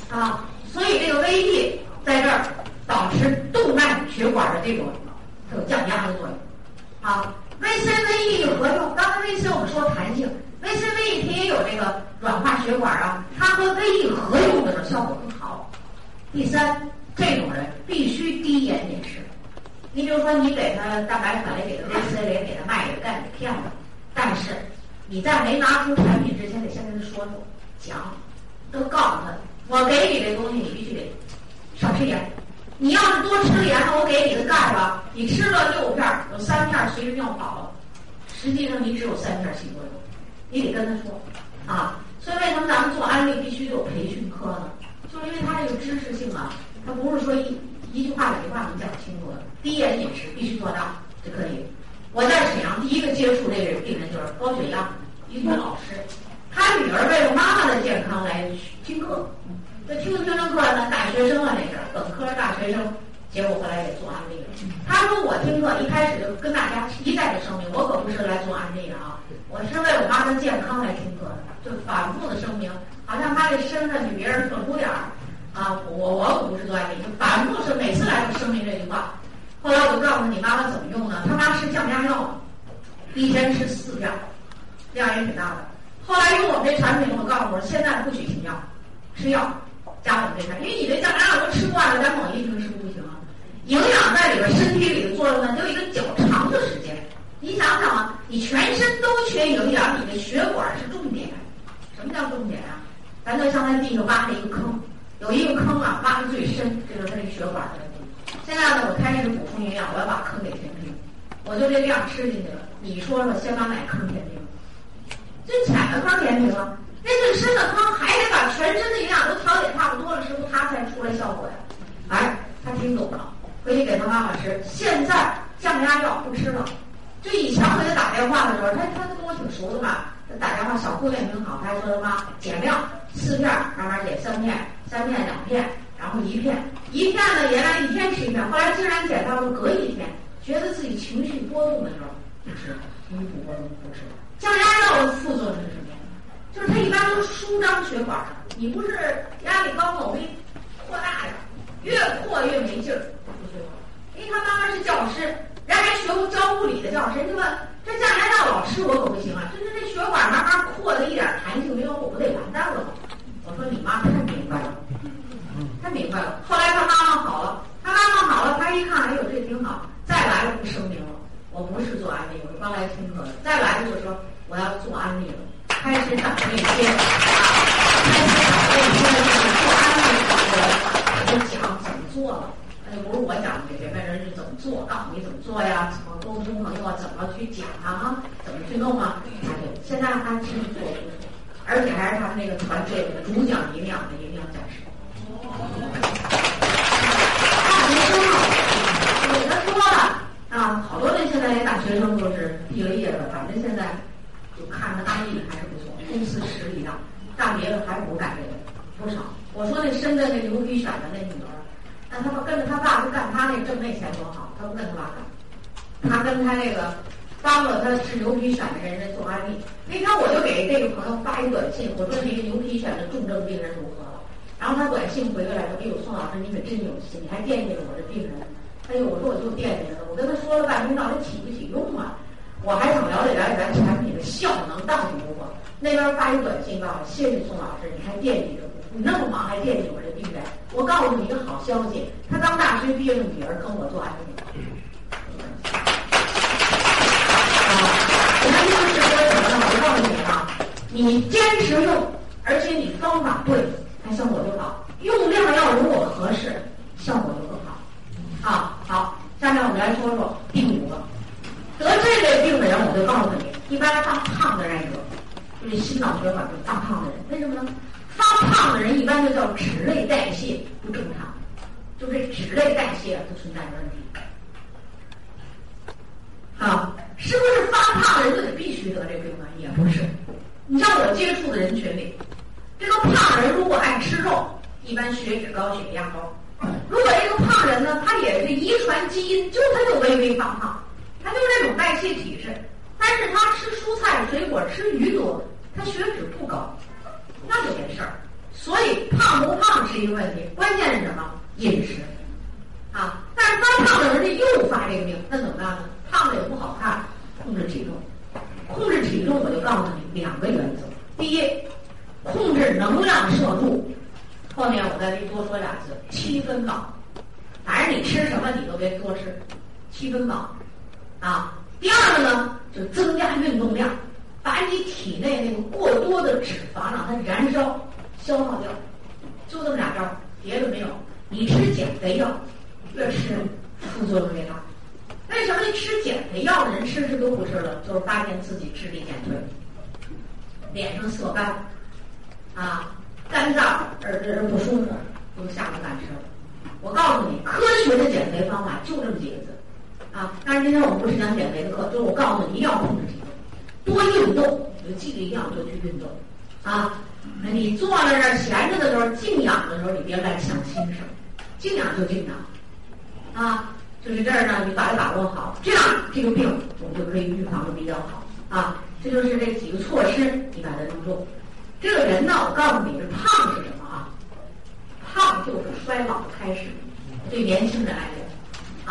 S1: 啊，所以这个 VE 在这儿保持动脉血管的这种它有降压的作用。啊，VC-VE 合用，刚才维 C 我们说弹性。VC-VE 它也有这个软化血管啊，它和 VE 合用的时候效果更好。第三，这种人必须低盐饮食。你比如说，你给他蛋白粉也给他维 C，也给他麦给钙给片子，但是你在没拿出产品之前，得先跟他说说，讲，都告诉他，我给你这东西，你必须得少吃盐。你要是多吃盐了，我给你的钙吧，你吃了六片，有三片随着尿跑了，实际上你只有三片起作用。你得跟他说，啊，所以为什么咱们做安利必须有培训课呢？就是因为他这个知识性啊，他不是说一一句话两句话能讲清楚的。低盐饮食必须做到就可以。我在沈阳第一个接触这个病人就是高血压一个老师，他女儿为了妈妈的健康来听课，这听听着课呢，大学生啊那是本科大学生，结果后来也做安利了。他说我听课一开始就跟大家一再的声明，我可不是来做安利的啊。我是为我妈的健康来听课的，就反复的声明，好像她这身份比别人特殊点儿啊！我我可不是做安利，就反复是每次来都声明这句话。后来我就告诉你妈妈怎么用呢？他妈吃降压药，一天吃四片，量也挺大的。后来用我们这产品，我告诉我现在不许停药，吃药加我们这产品，因为你这降压药都吃惯了，咱猛一停是不行啊。营养在里边身体里的作用呢，就一个较长的时间。你想想啊，你全身都缺营养，你的血管是重点。什么叫重点啊？咱就像在地上挖了一个坑，有一个坑啊，挖的最深，这就是那血管的问题。现在呢，我开始补充营养，我要把坑给填平。我就这量吃进去了。你说说，先把哪坑填平？最浅的坑填平了，那最深的坑还得把全身的营养都调节差不多了时候，它才出来效果呀。哎，他听懂了，回去给他妈妈吃。现在降压药不吃了。就以前我给他打电话的时候，他他跟我挺熟的嘛。他打电话，小姑娘挺好，他还说他妈减量，四片慢慢减，三片，三片两片，然后一片，一片呢原来一天吃一片，后来竟然减到了隔一天，觉得自己情绪波动的时候不吃，情绪波动不吃了。降压药的副作用是什么呀？就是它一般都舒张血管，你不是压力高吗？我给你扩大呀，越扩越没劲儿，出血管。因为他妈妈是教师。人还学过教物理的教师，你问这降压药老吃我可不行啊！这这这血管慢慢扩的一点弹性没有，我不得完蛋了吗？我说你妈太明白了，太明白了。后来他妈妈好了，他妈妈好了，他一看，哎呦这挺好，再来了不声明了，我不是做安利，我是刚来听课的。再来了就说我要做安利了，开始打那些，开始打那些那个做安利的人，我讲怎么做了，那就不是我讲给别人人是怎么做，告诉你怎么做呀，怎么沟通朋友啊，怎么去讲啊，怎么去弄啊，对，现在他还真做不错，而且还是他们那个团队的主讲营养的营养讲师，大学生啊，有的说了啊，好多人现在连大学生都是毕了业了，反正现在。就看他安逸还是不错，公司实力大，干别的还不干这个，不少。我说那深圳那牛皮癣的那女儿，那他不跟着他爸去干他那挣那钱多好，他不跟他爸干，他跟他那个帮了他治牛皮癣的人人做安利。那天我就给这个朋友发一短信，我说那个牛皮癣的重症病人如何了？然后他短信回过来说：“哎呦，宋老师你可真有心，你还惦记着我这病人。”哎呦，我说我就惦记着，我跟他说了半天，到底起不起用啊？我还想了解了解咱产品的效能到底如何。那边发一短信告诉我：“谢谢宋老师，你还惦记着我。”你那么忙还惦记我这病人？我告诉你一个好消息，他刚大学毕业的女儿跟我做安利。啊，我的意思是说什么呢？我告诉你啊，你坚持用，而且你方法对，它效果就好。用量要如果合适，效果就更好。啊，好，下面我们来说说第五个，我就告诉你，一般发胖的人有，就是心脑血管就发胖的人，为什么呢？发胖的人一般就叫脂类代谢不正常，就是脂类代谢不存在问题。啊，是不是发胖的人就得必须得这病呢？也不是。你像我接触的人群里，这个胖人如果爱吃肉，一般血脂高、血压高。如果这个胖人呢，他也是遗传基因，就他就微微发胖，他就是这种代谢体质，但是他吃蔬菜水果、吃鱼多，他血脂不高。那就没事儿，所以胖不胖是一个问题，关键是什么？饮食啊！但是发胖的人家又发这个病，那怎么办呢？胖了也不好看，控制体重。控制体重，我就告诉你两个原则：第一，控制能量摄入。后面我再给你多说俩字：七分饱。反正你吃什么，你都别多吃，七分饱啊。第二个呢，就增加运动量。把你体内那个过多的脂肪让它燃烧、消耗掉，就这么俩招，别的没有。你吃减肥药，越吃副作用越大。为什么你吃减肥药的人吃吃都不吃了？就是发现自己智力减退，脸上色斑，啊，肝脏而这不舒服，都下不敢吃了。我告诉你，科学的减肥方法就这么几个字，啊！但是今天我们不是讲减肥的课，就是我告诉你，一定要控制体重。多运动，就记得一定要多去运动，啊，那你坐在那儿闲着的时候，静养的时候，你别乱想心事静养就静养，啊，就是这儿呢，你把它把握好，这样这个病我们就可以预防的比较好，啊，这就是这几个措施，你把它弄住。这个人呢，我告诉你，这胖是什么啊？胖就是衰老的开始，对年轻人来讲，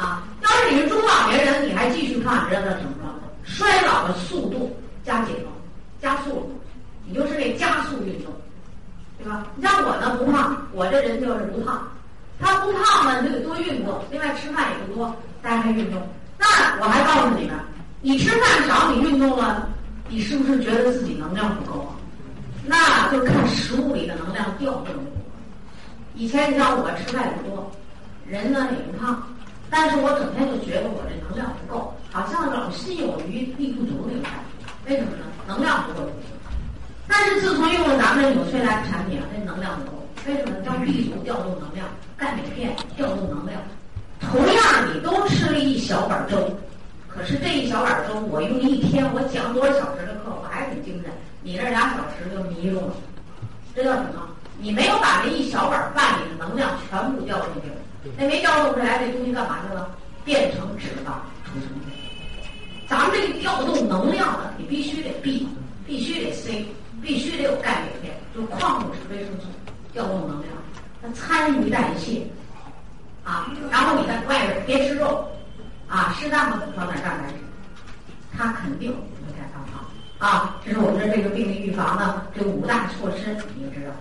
S1: 啊，要是你是中老年人，你还继续胖，你知道那什么着？衰老的速度加紧了，加速了，你就是那加速运动，对吧？你像我呢，不胖，我这人就是不胖。他不胖呢，你就得多运动，另外吃饭也不多，大家还运动。那我还告诉你们，你吃饭少，你运动了，你是不是觉得自己能量不够啊？那就看食物里的能量调动。以前你像我吃饭也不多，人呢也不胖。但是我整天就觉得我这能量不够，好像老心有余力不足那种感觉。为什么呢？能量不够。但是自从用了咱们纽崔莱产品啊，这能量不够。为什么？叫 B 族调动能量，钙镁片调动能量。同样，你都吃了一小碗粥，可是这一小碗粥，我用一天，我讲多少小时的课，我还挺精神。你这俩小时就迷路了。这叫什么？你没有把这一小碗饭里的能量全部调动进去。那没调动出来，这东西干嘛去了？变成脂肪储存咱们这个调动能量的，你必须得 B，必须得 C，必须得有钙镁片，就矿物质、维生素调动能量，它参与代谢啊。然后你在外边别吃肉啊，适当的补充点蛋白质，它肯定不会太发胖啊。这是我们的这个病例预防的这五大措施，你就知道。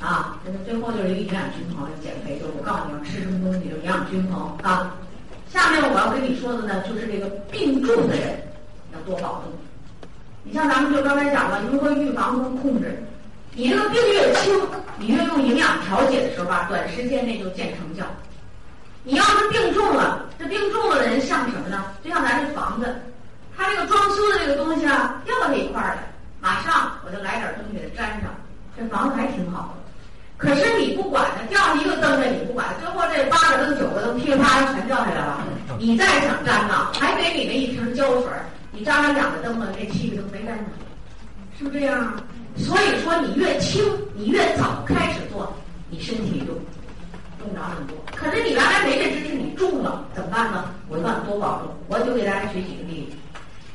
S1: 啊，那么最后就是一个营养均衡，减肥就我告诉你要吃什么东西，就营养均衡啊。下面我要跟你说的呢，就是这个病重的人要多保重。你像咱们就刚才讲了，如何预防和控制。你这个病越轻，你越用营养调节的时候吧，短时间内就见成效。你要是病重了，这病重了的人像什么呢？就像咱这房子，他这个装修的这个东西啊，掉这一块儿了，马上我就来点东西给它粘上，这房子还挺好。可是你不管它，掉一个灯的你不管，最后这八个灯九个灯噼里啪啦全掉下来了，你再想粘呢，还给你那一瓶胶水，你粘了两个灯了，这七个灯没粘上，是不是这样？所以说你越轻，你越早开始做，你身体就用着很多。可是你原来没这知识，你重了怎么办呢？我告诉你多保重。我就给大家举几个例子。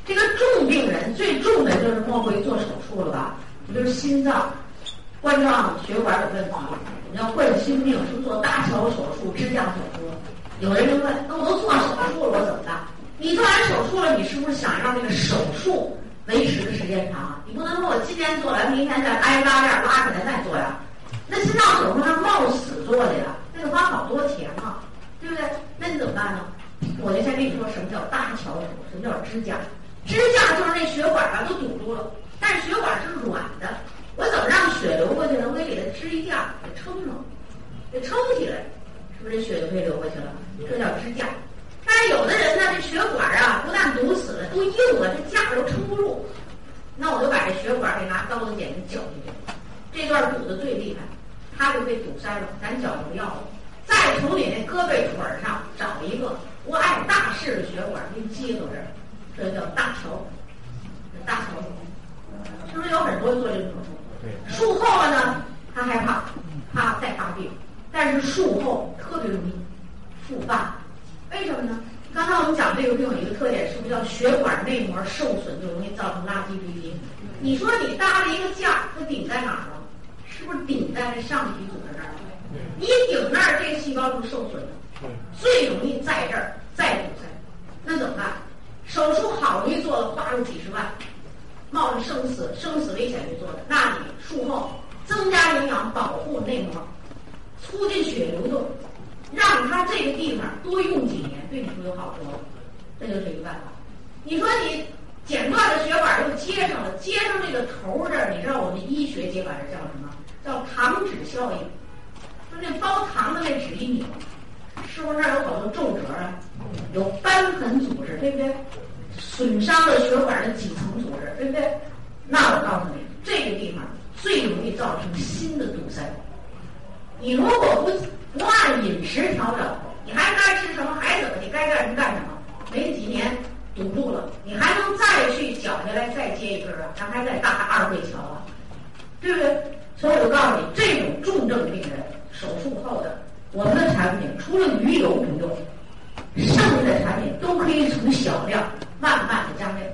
S1: 这个重病人最重的就是莫过于做手术了吧？不就是心脏。冠状血管有问题，你要冠心病，是做搭桥手术、支架手术。有人就问：那我都做手术了，我怎么办？你做完手术了，你是不是想让那个手术维持的时间长？你不能说我今天做完，明天再挨拉链拉起来再做呀？那心脏手术是冒死做的呀，那得花好多钱啊，对不对？那你怎么办呢？我就先跟你说什么叫搭桥手术，什么叫支架？支架就是那血管啊都堵住了，但是血管是软的。我怎么让血流过去呢？我得给它支一架，给撑上，给撑起来，是不是这血就可以流过去了？这叫支架。但是有的人呢，这血管啊不但堵死了，都硬了，这架都撑不住。那我就把这血管给拿刀子剪子绞进去，这段堵的最厉害，它就被堵塞了，咱绞就不要了。再从你那胳膊腿上找一个我爱大事的血管给你接到这儿，这叫大桥，大桥是不是有很多人做这种手术？术后了呢，他害怕，怕再发病，但是术后特别容易复发，为什么呢？刚才我们讲这个病有一个特点，是不是叫血管内膜受损就容易造成垃圾堆积？你说你搭了一个架，它顶在哪儿了？是不是顶在这上皮组织那儿了？你顶那儿，这个细胞就受损了，最容易在这儿再堵塞。那怎么办？手术好容易做了，花了几十万。冒着生死生死危险去做的，那你术后增加营养，保护内膜，促进血流动，让它这个地方多用几年，对你就有好处了。这就是一个办法。你说你剪断了血管又接上了，接上这个头这儿，你知道我们医学接管这叫什么？叫糖脂效应。说那包糖的那纸一拧，是不是那儿有好多皱褶啊？有瘢痕组织，对不对？损伤了血管的几层组织，对不对？那我告诉你，这个地方最容易造成新的堵塞。你如果不不按饮食调整，你还该吃什么还怎么，你该干什么干什么，没几年堵住了，你还能再去绞下来再接一根啊？咱还在搭二会桥啊，对不对？所以我告诉你，这种重症病人手术后的，我们的产品除了鱼油不用，剩下的产品都可以从小量。慢慢的加量，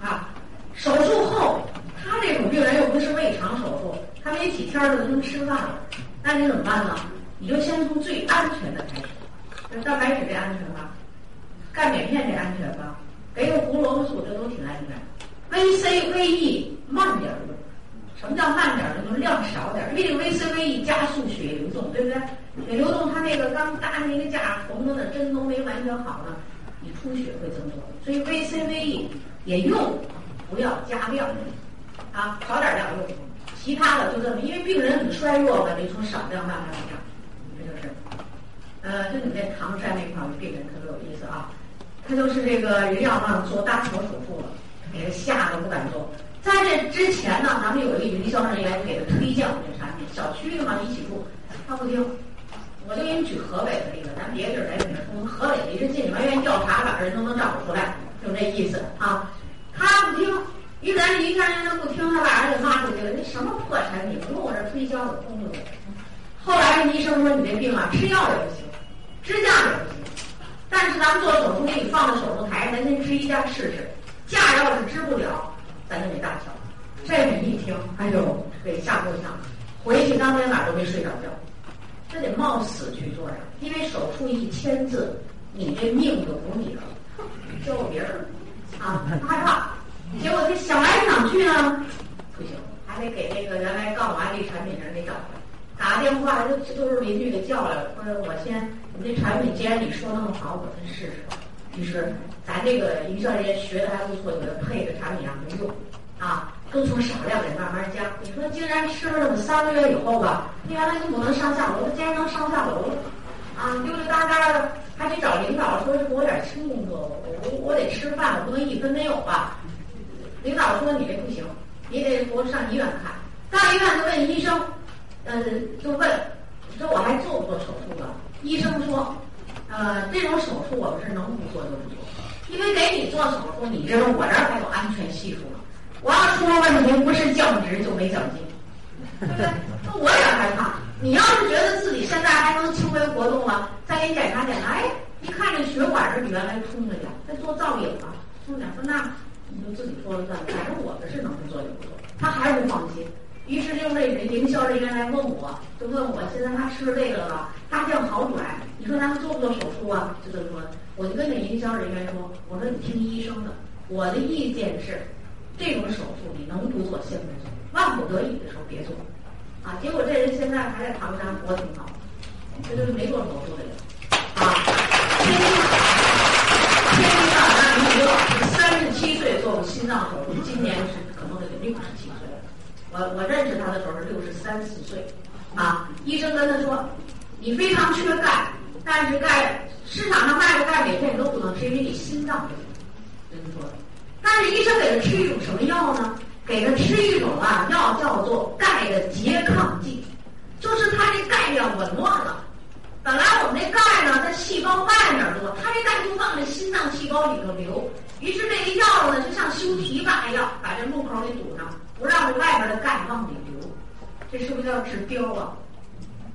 S1: 啊，手术后，他这种病人又不是胃肠手术，他没几天就能吃饭了，那你怎么办呢？你就先从最安全的开始，就蛋白质这安全吧，钙镁片这安全吧，给个胡萝卜素这都挺安全，VC、VE 慢点用，什么叫慢点用？就是量少点，因为这个 VC、VE 加速血液流动，对不对？血流动，它那个刚搭那个架缝的那针都没完全好呢。你出血会增多，所以 VCVE 也用，不要加量，啊，少点量用，其他的就这么，因为病人很衰弱嘛，你从少量慢慢往上，这就是，呃，就你在唐山那块儿病人特别有意思啊，他就是这个人要让做搭桥手术了，给他吓得不敢做。在这之前呢，咱们有一个营销人员给他推荐我们这产品，小区的嘛一起住，他不听。我就给你举河北的例子，咱别地儿来这我们河北离着近，完愿意调查，把人都能找出来，就这意思啊。他不听，一来一看人家不听，他把儿子骂出去了。那什么破产品，不用我这推销的，空的。后来医生说你这病啊，吃药也不行，支架也不行。但是咱们做手术给你放在手术台上，咱先支一架试试。架要是支不了，咱就得搭桥。这你一听，哎呦，给吓够呛，回去当天晚上都没睡着觉。这得冒死去做呀，因为手术一签字，你这命就不你的，交给别人啊，害怕。结果他想来想去呢，不行，还得给那个原来告我安利产品的人给找回来，打电话，都都是邻居给叫来了，说我先，你这产品既然你说那么好，我先试试。于是咱这个营销人员学的还不错，给他配的产品让他用，啊。都从少量得慢慢加。你说竟然吃了这么三个月以后吧，他原来就不能上下楼，他竟然能上下楼了，啊，溜溜达达的，还得找领导说是给我点轻工作，我我得吃饭，我不能一分没有吧？领导说你这不行，你得给我上医院看。到医院就问医生，呃，就问你说我还做不做手术了？医生说，呃，这种手术我们是能不做就不做，因为给你做手术，你知道我这儿还有安全系数呢。我要出了问题，不是降职就没奖金，对不对？那我也害怕。你要是觉得自己现在还能轻微活动了，再给你检查检查，哎，一看这血管是比原来通了点，再做造影了，通点说那你就自己说了算，反正我们是能不做就不做。他还不放心，于是就那营销人员来问我，就问我现在他吃这个了，大将好转，你说咱们做不做手术啊？就这么说，我就跟那营销人员说，我说你听医生的，我的意见是。这种手术你能不做先不做，万不得已的时候别做，啊！结果这人现在还在唐山活挺好，这就是没做手术的人，啊！天津，天津的那女老师三十七岁做过心脏手术，今年是可能得六十七岁了。我我认识他的时候是六十三四岁，啊！医生跟他说，你非常缺钙，但是钙市场上卖的钙镁片都不能吃，因为你心脏不行，但是医生给他吃一种什么药呢？给他吃一种啊药叫做钙的拮抗剂，就是他这钙量紊乱了。本来我们这钙呢在细胞外面多，他这钙就往这心脏细胞里头流。于是这个药呢就像修堤坝一样，把这路口给堵上，不让这外边的钙往里流。这是不是叫治标啊？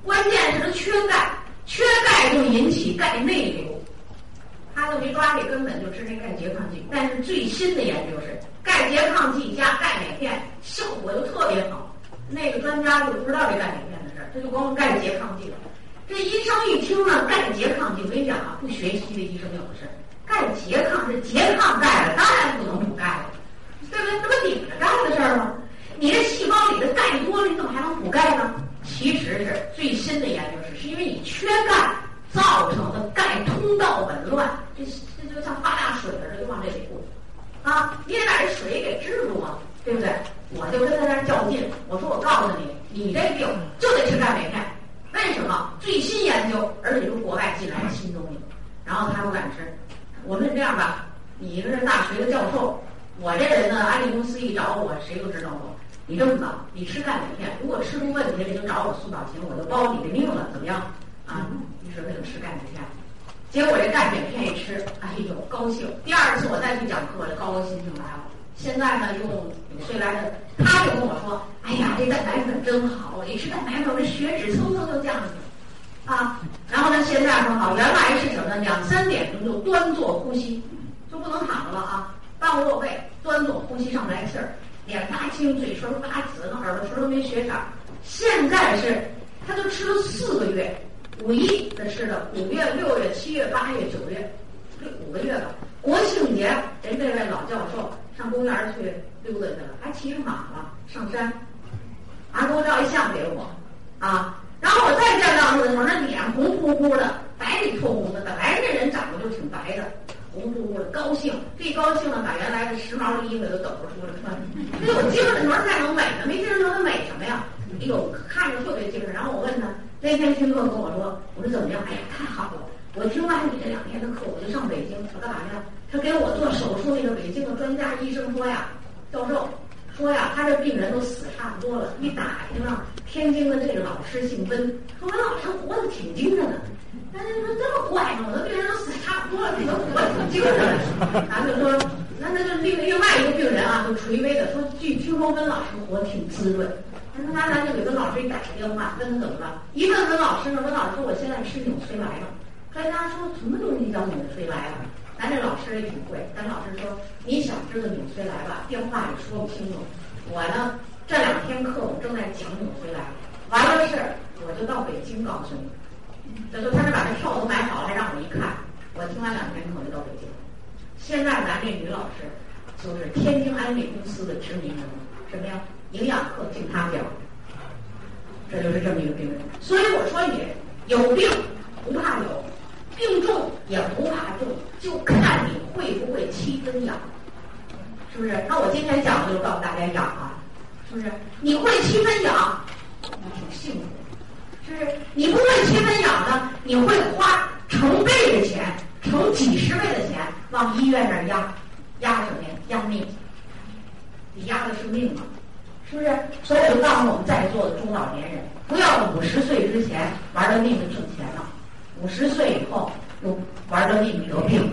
S1: 关键是他缺钙，缺钙就引起钙内流。他都没抓这根本，就吃这钙拮抗剂。但是最新的研究是，钙拮抗剂加钙镁片效果就特别好。那个专家就不知道这钙镁片的事儿，他就光钙拮抗剂了。这医生一听呢，钙拮抗剂，我跟你讲啊，不学习的医生有的是。钙拮抗是拮抗钙了，当然不能补钙了，对不对？这不顶着钙的事儿吗？你这细胞里的钙多了，你怎么还能补钙呢？其实是最新的研究是，是因为你缺钙。造成的钙通道紊乱，这这就像发大水似的，就往这里过啊！你得把这水给治住啊，对不对？我就跟他那较劲，我说我告诉你，你这病就得吃钙镁片，为什么？最新研究，而且是国外进来的新东西，然后他不敢吃。我说你这样吧，你一个是大学的教授，我这人呢，安利公司一找我，谁都知道我。你这么着，你吃钙镁片，如果吃出问题，你就找我苏宝琴，我就包你的命了，怎么样？啊，是他就吃钙镁片，结果这钙镁片一吃，哎呦高兴。第二次我再去讲课，这高高兴兴来了。现在呢，用纽崔莱的，他就跟我说：“哎呀，这蛋白粉真好，我一吃蛋白粉，这血脂蹭蹭就降去了。”啊，然后呢，现在说好，原来是什么呢？两三点钟就端坐呼吸，就不能躺着了啊，半卧位端坐呼吸上不来气儿，脸发青，嘴唇发紫，那耳朵唇都没血色。现在是，他就吃了四个月。五一的是的，五月、六月、七月、八月、九月，这五个月吧。国庆节，人这位老教授上公园去溜达去了，还骑着马了上山，还给我照一相给我，啊，然后我再见到他的时候，那脸红扑扑的，白里透红的，本来这人长得就挺白的，红扑扑的，高兴，这一高兴呢，把原来的时髦的衣服都抖着出来穿，那有精神头才能美呢，没精神头他美什么呀？哎呦，看着特别精神。然后我问他。那天听课跟我说，我说怎么样？哎呀，太好了！我听完你这两天的课，我就上北京。我干嘛去？他给我做手术那个北京的专家医生说呀，教授说呀，他这病人都死差不多了。一打听啊，天津的这个老师姓温，说温老师活得挺精神的。那你说这么怪吗？我的病人都死差不多了，你能活挺精神的？咱就说，那那就另另外一个病人啊，就垂危的说，据听说温老师活得挺滋润。那咱就给温老师一打个电话，问他怎么了？一问温老师呢，温老师说我现在吃纽崔莱了。专家说什么东西叫纽崔莱了？咱这老师也挺会，咱老师说你想知道纽崔莱吧，电话也说不清楚。我呢这两天课我正在讲纽崔莱，完了事我就到北京告诉你。他说他这把这票都买好了，还让我一看。我听完两天课就到北京。现在咱这女老师就是天津安利公司的知名人物，什么呀？营养课听他讲，这就是这么一个病人。所以我说你有病不怕有，病重也不怕重，就看你会不会七分养，是不是？那我今天讲的就是告诉大家养啊，是不是？你会七分养，你挺幸福，是？你不会七分养呢，你会花成倍的钱，成几十倍的钱往医院那压，压什么呀？压命，你压的是命啊，是不是？所以我就告诉我们在座的中老年人，不要五十岁之前玩了命的挣钱了，五十岁以后又玩了命的得病，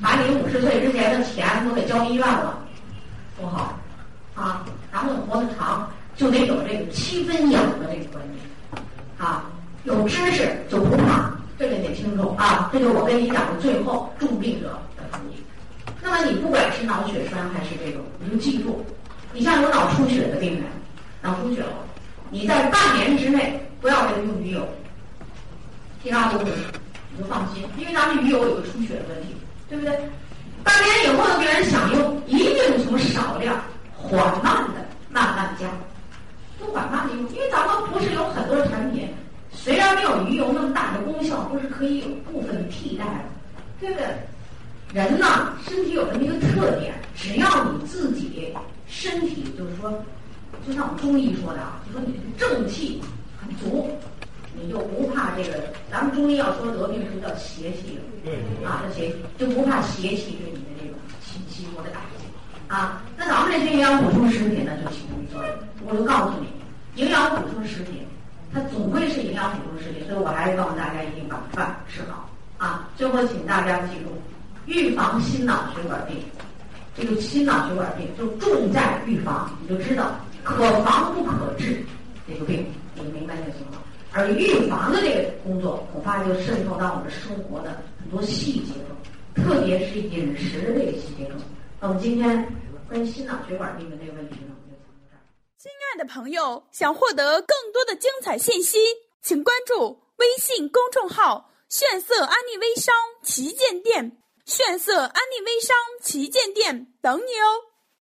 S1: 把你五十岁之前的钱都给交医院了，不好啊！咱们活得长，就得有这个七分养的这个观念啊，有知识就不怕，这个得清楚啊，这就是我跟你讲的最后重病者的福利。那么你不管是脑血栓还是这种，你就记住，你像有脑出血的病人，脑出血了，你在半年之内不要给他用鱼油，其他都可以，你就放心，因为咱们鱼油有个出血的问题，对不对？半年以后的病人想用，一定从少量缓慢的慢慢加，不缓慢的用，因为咱们不是有很多产品，虽然没有鱼油那么大的功效，不是可以有部分替代的，对不对？人呢，身体有这么一个特点，只要你自己身体就是说，就像我们中医说的啊，就说你正气很足，你就不怕这个。咱们中医要说得病是叫邪气的，啊，这邪气，就不怕邪气对你的这种侵袭或者打击啊。那咱们这些营养补充食品呢，就起什么作用。我就告诉你，营养补充食品，它总归是营养补充食品，所以我还是告诉大家一定把饭吃好啊。最后，请大家记住。预防心脑血管病，这个心脑血管病就重在预防，你就知道可防不可治这个病，你明白就行了。而预防的这个工作，恐怕就渗透到我们生活的很多细节中，特别是饮食的这个细节中。那我们今天关于心脑血管病的这个问题呢，我们就讲到这。
S2: 亲爱的朋友，想获得更多的精彩信息，请关注微信公众号“炫色安利微商旗舰店”。炫色安利微商旗舰店等你哦！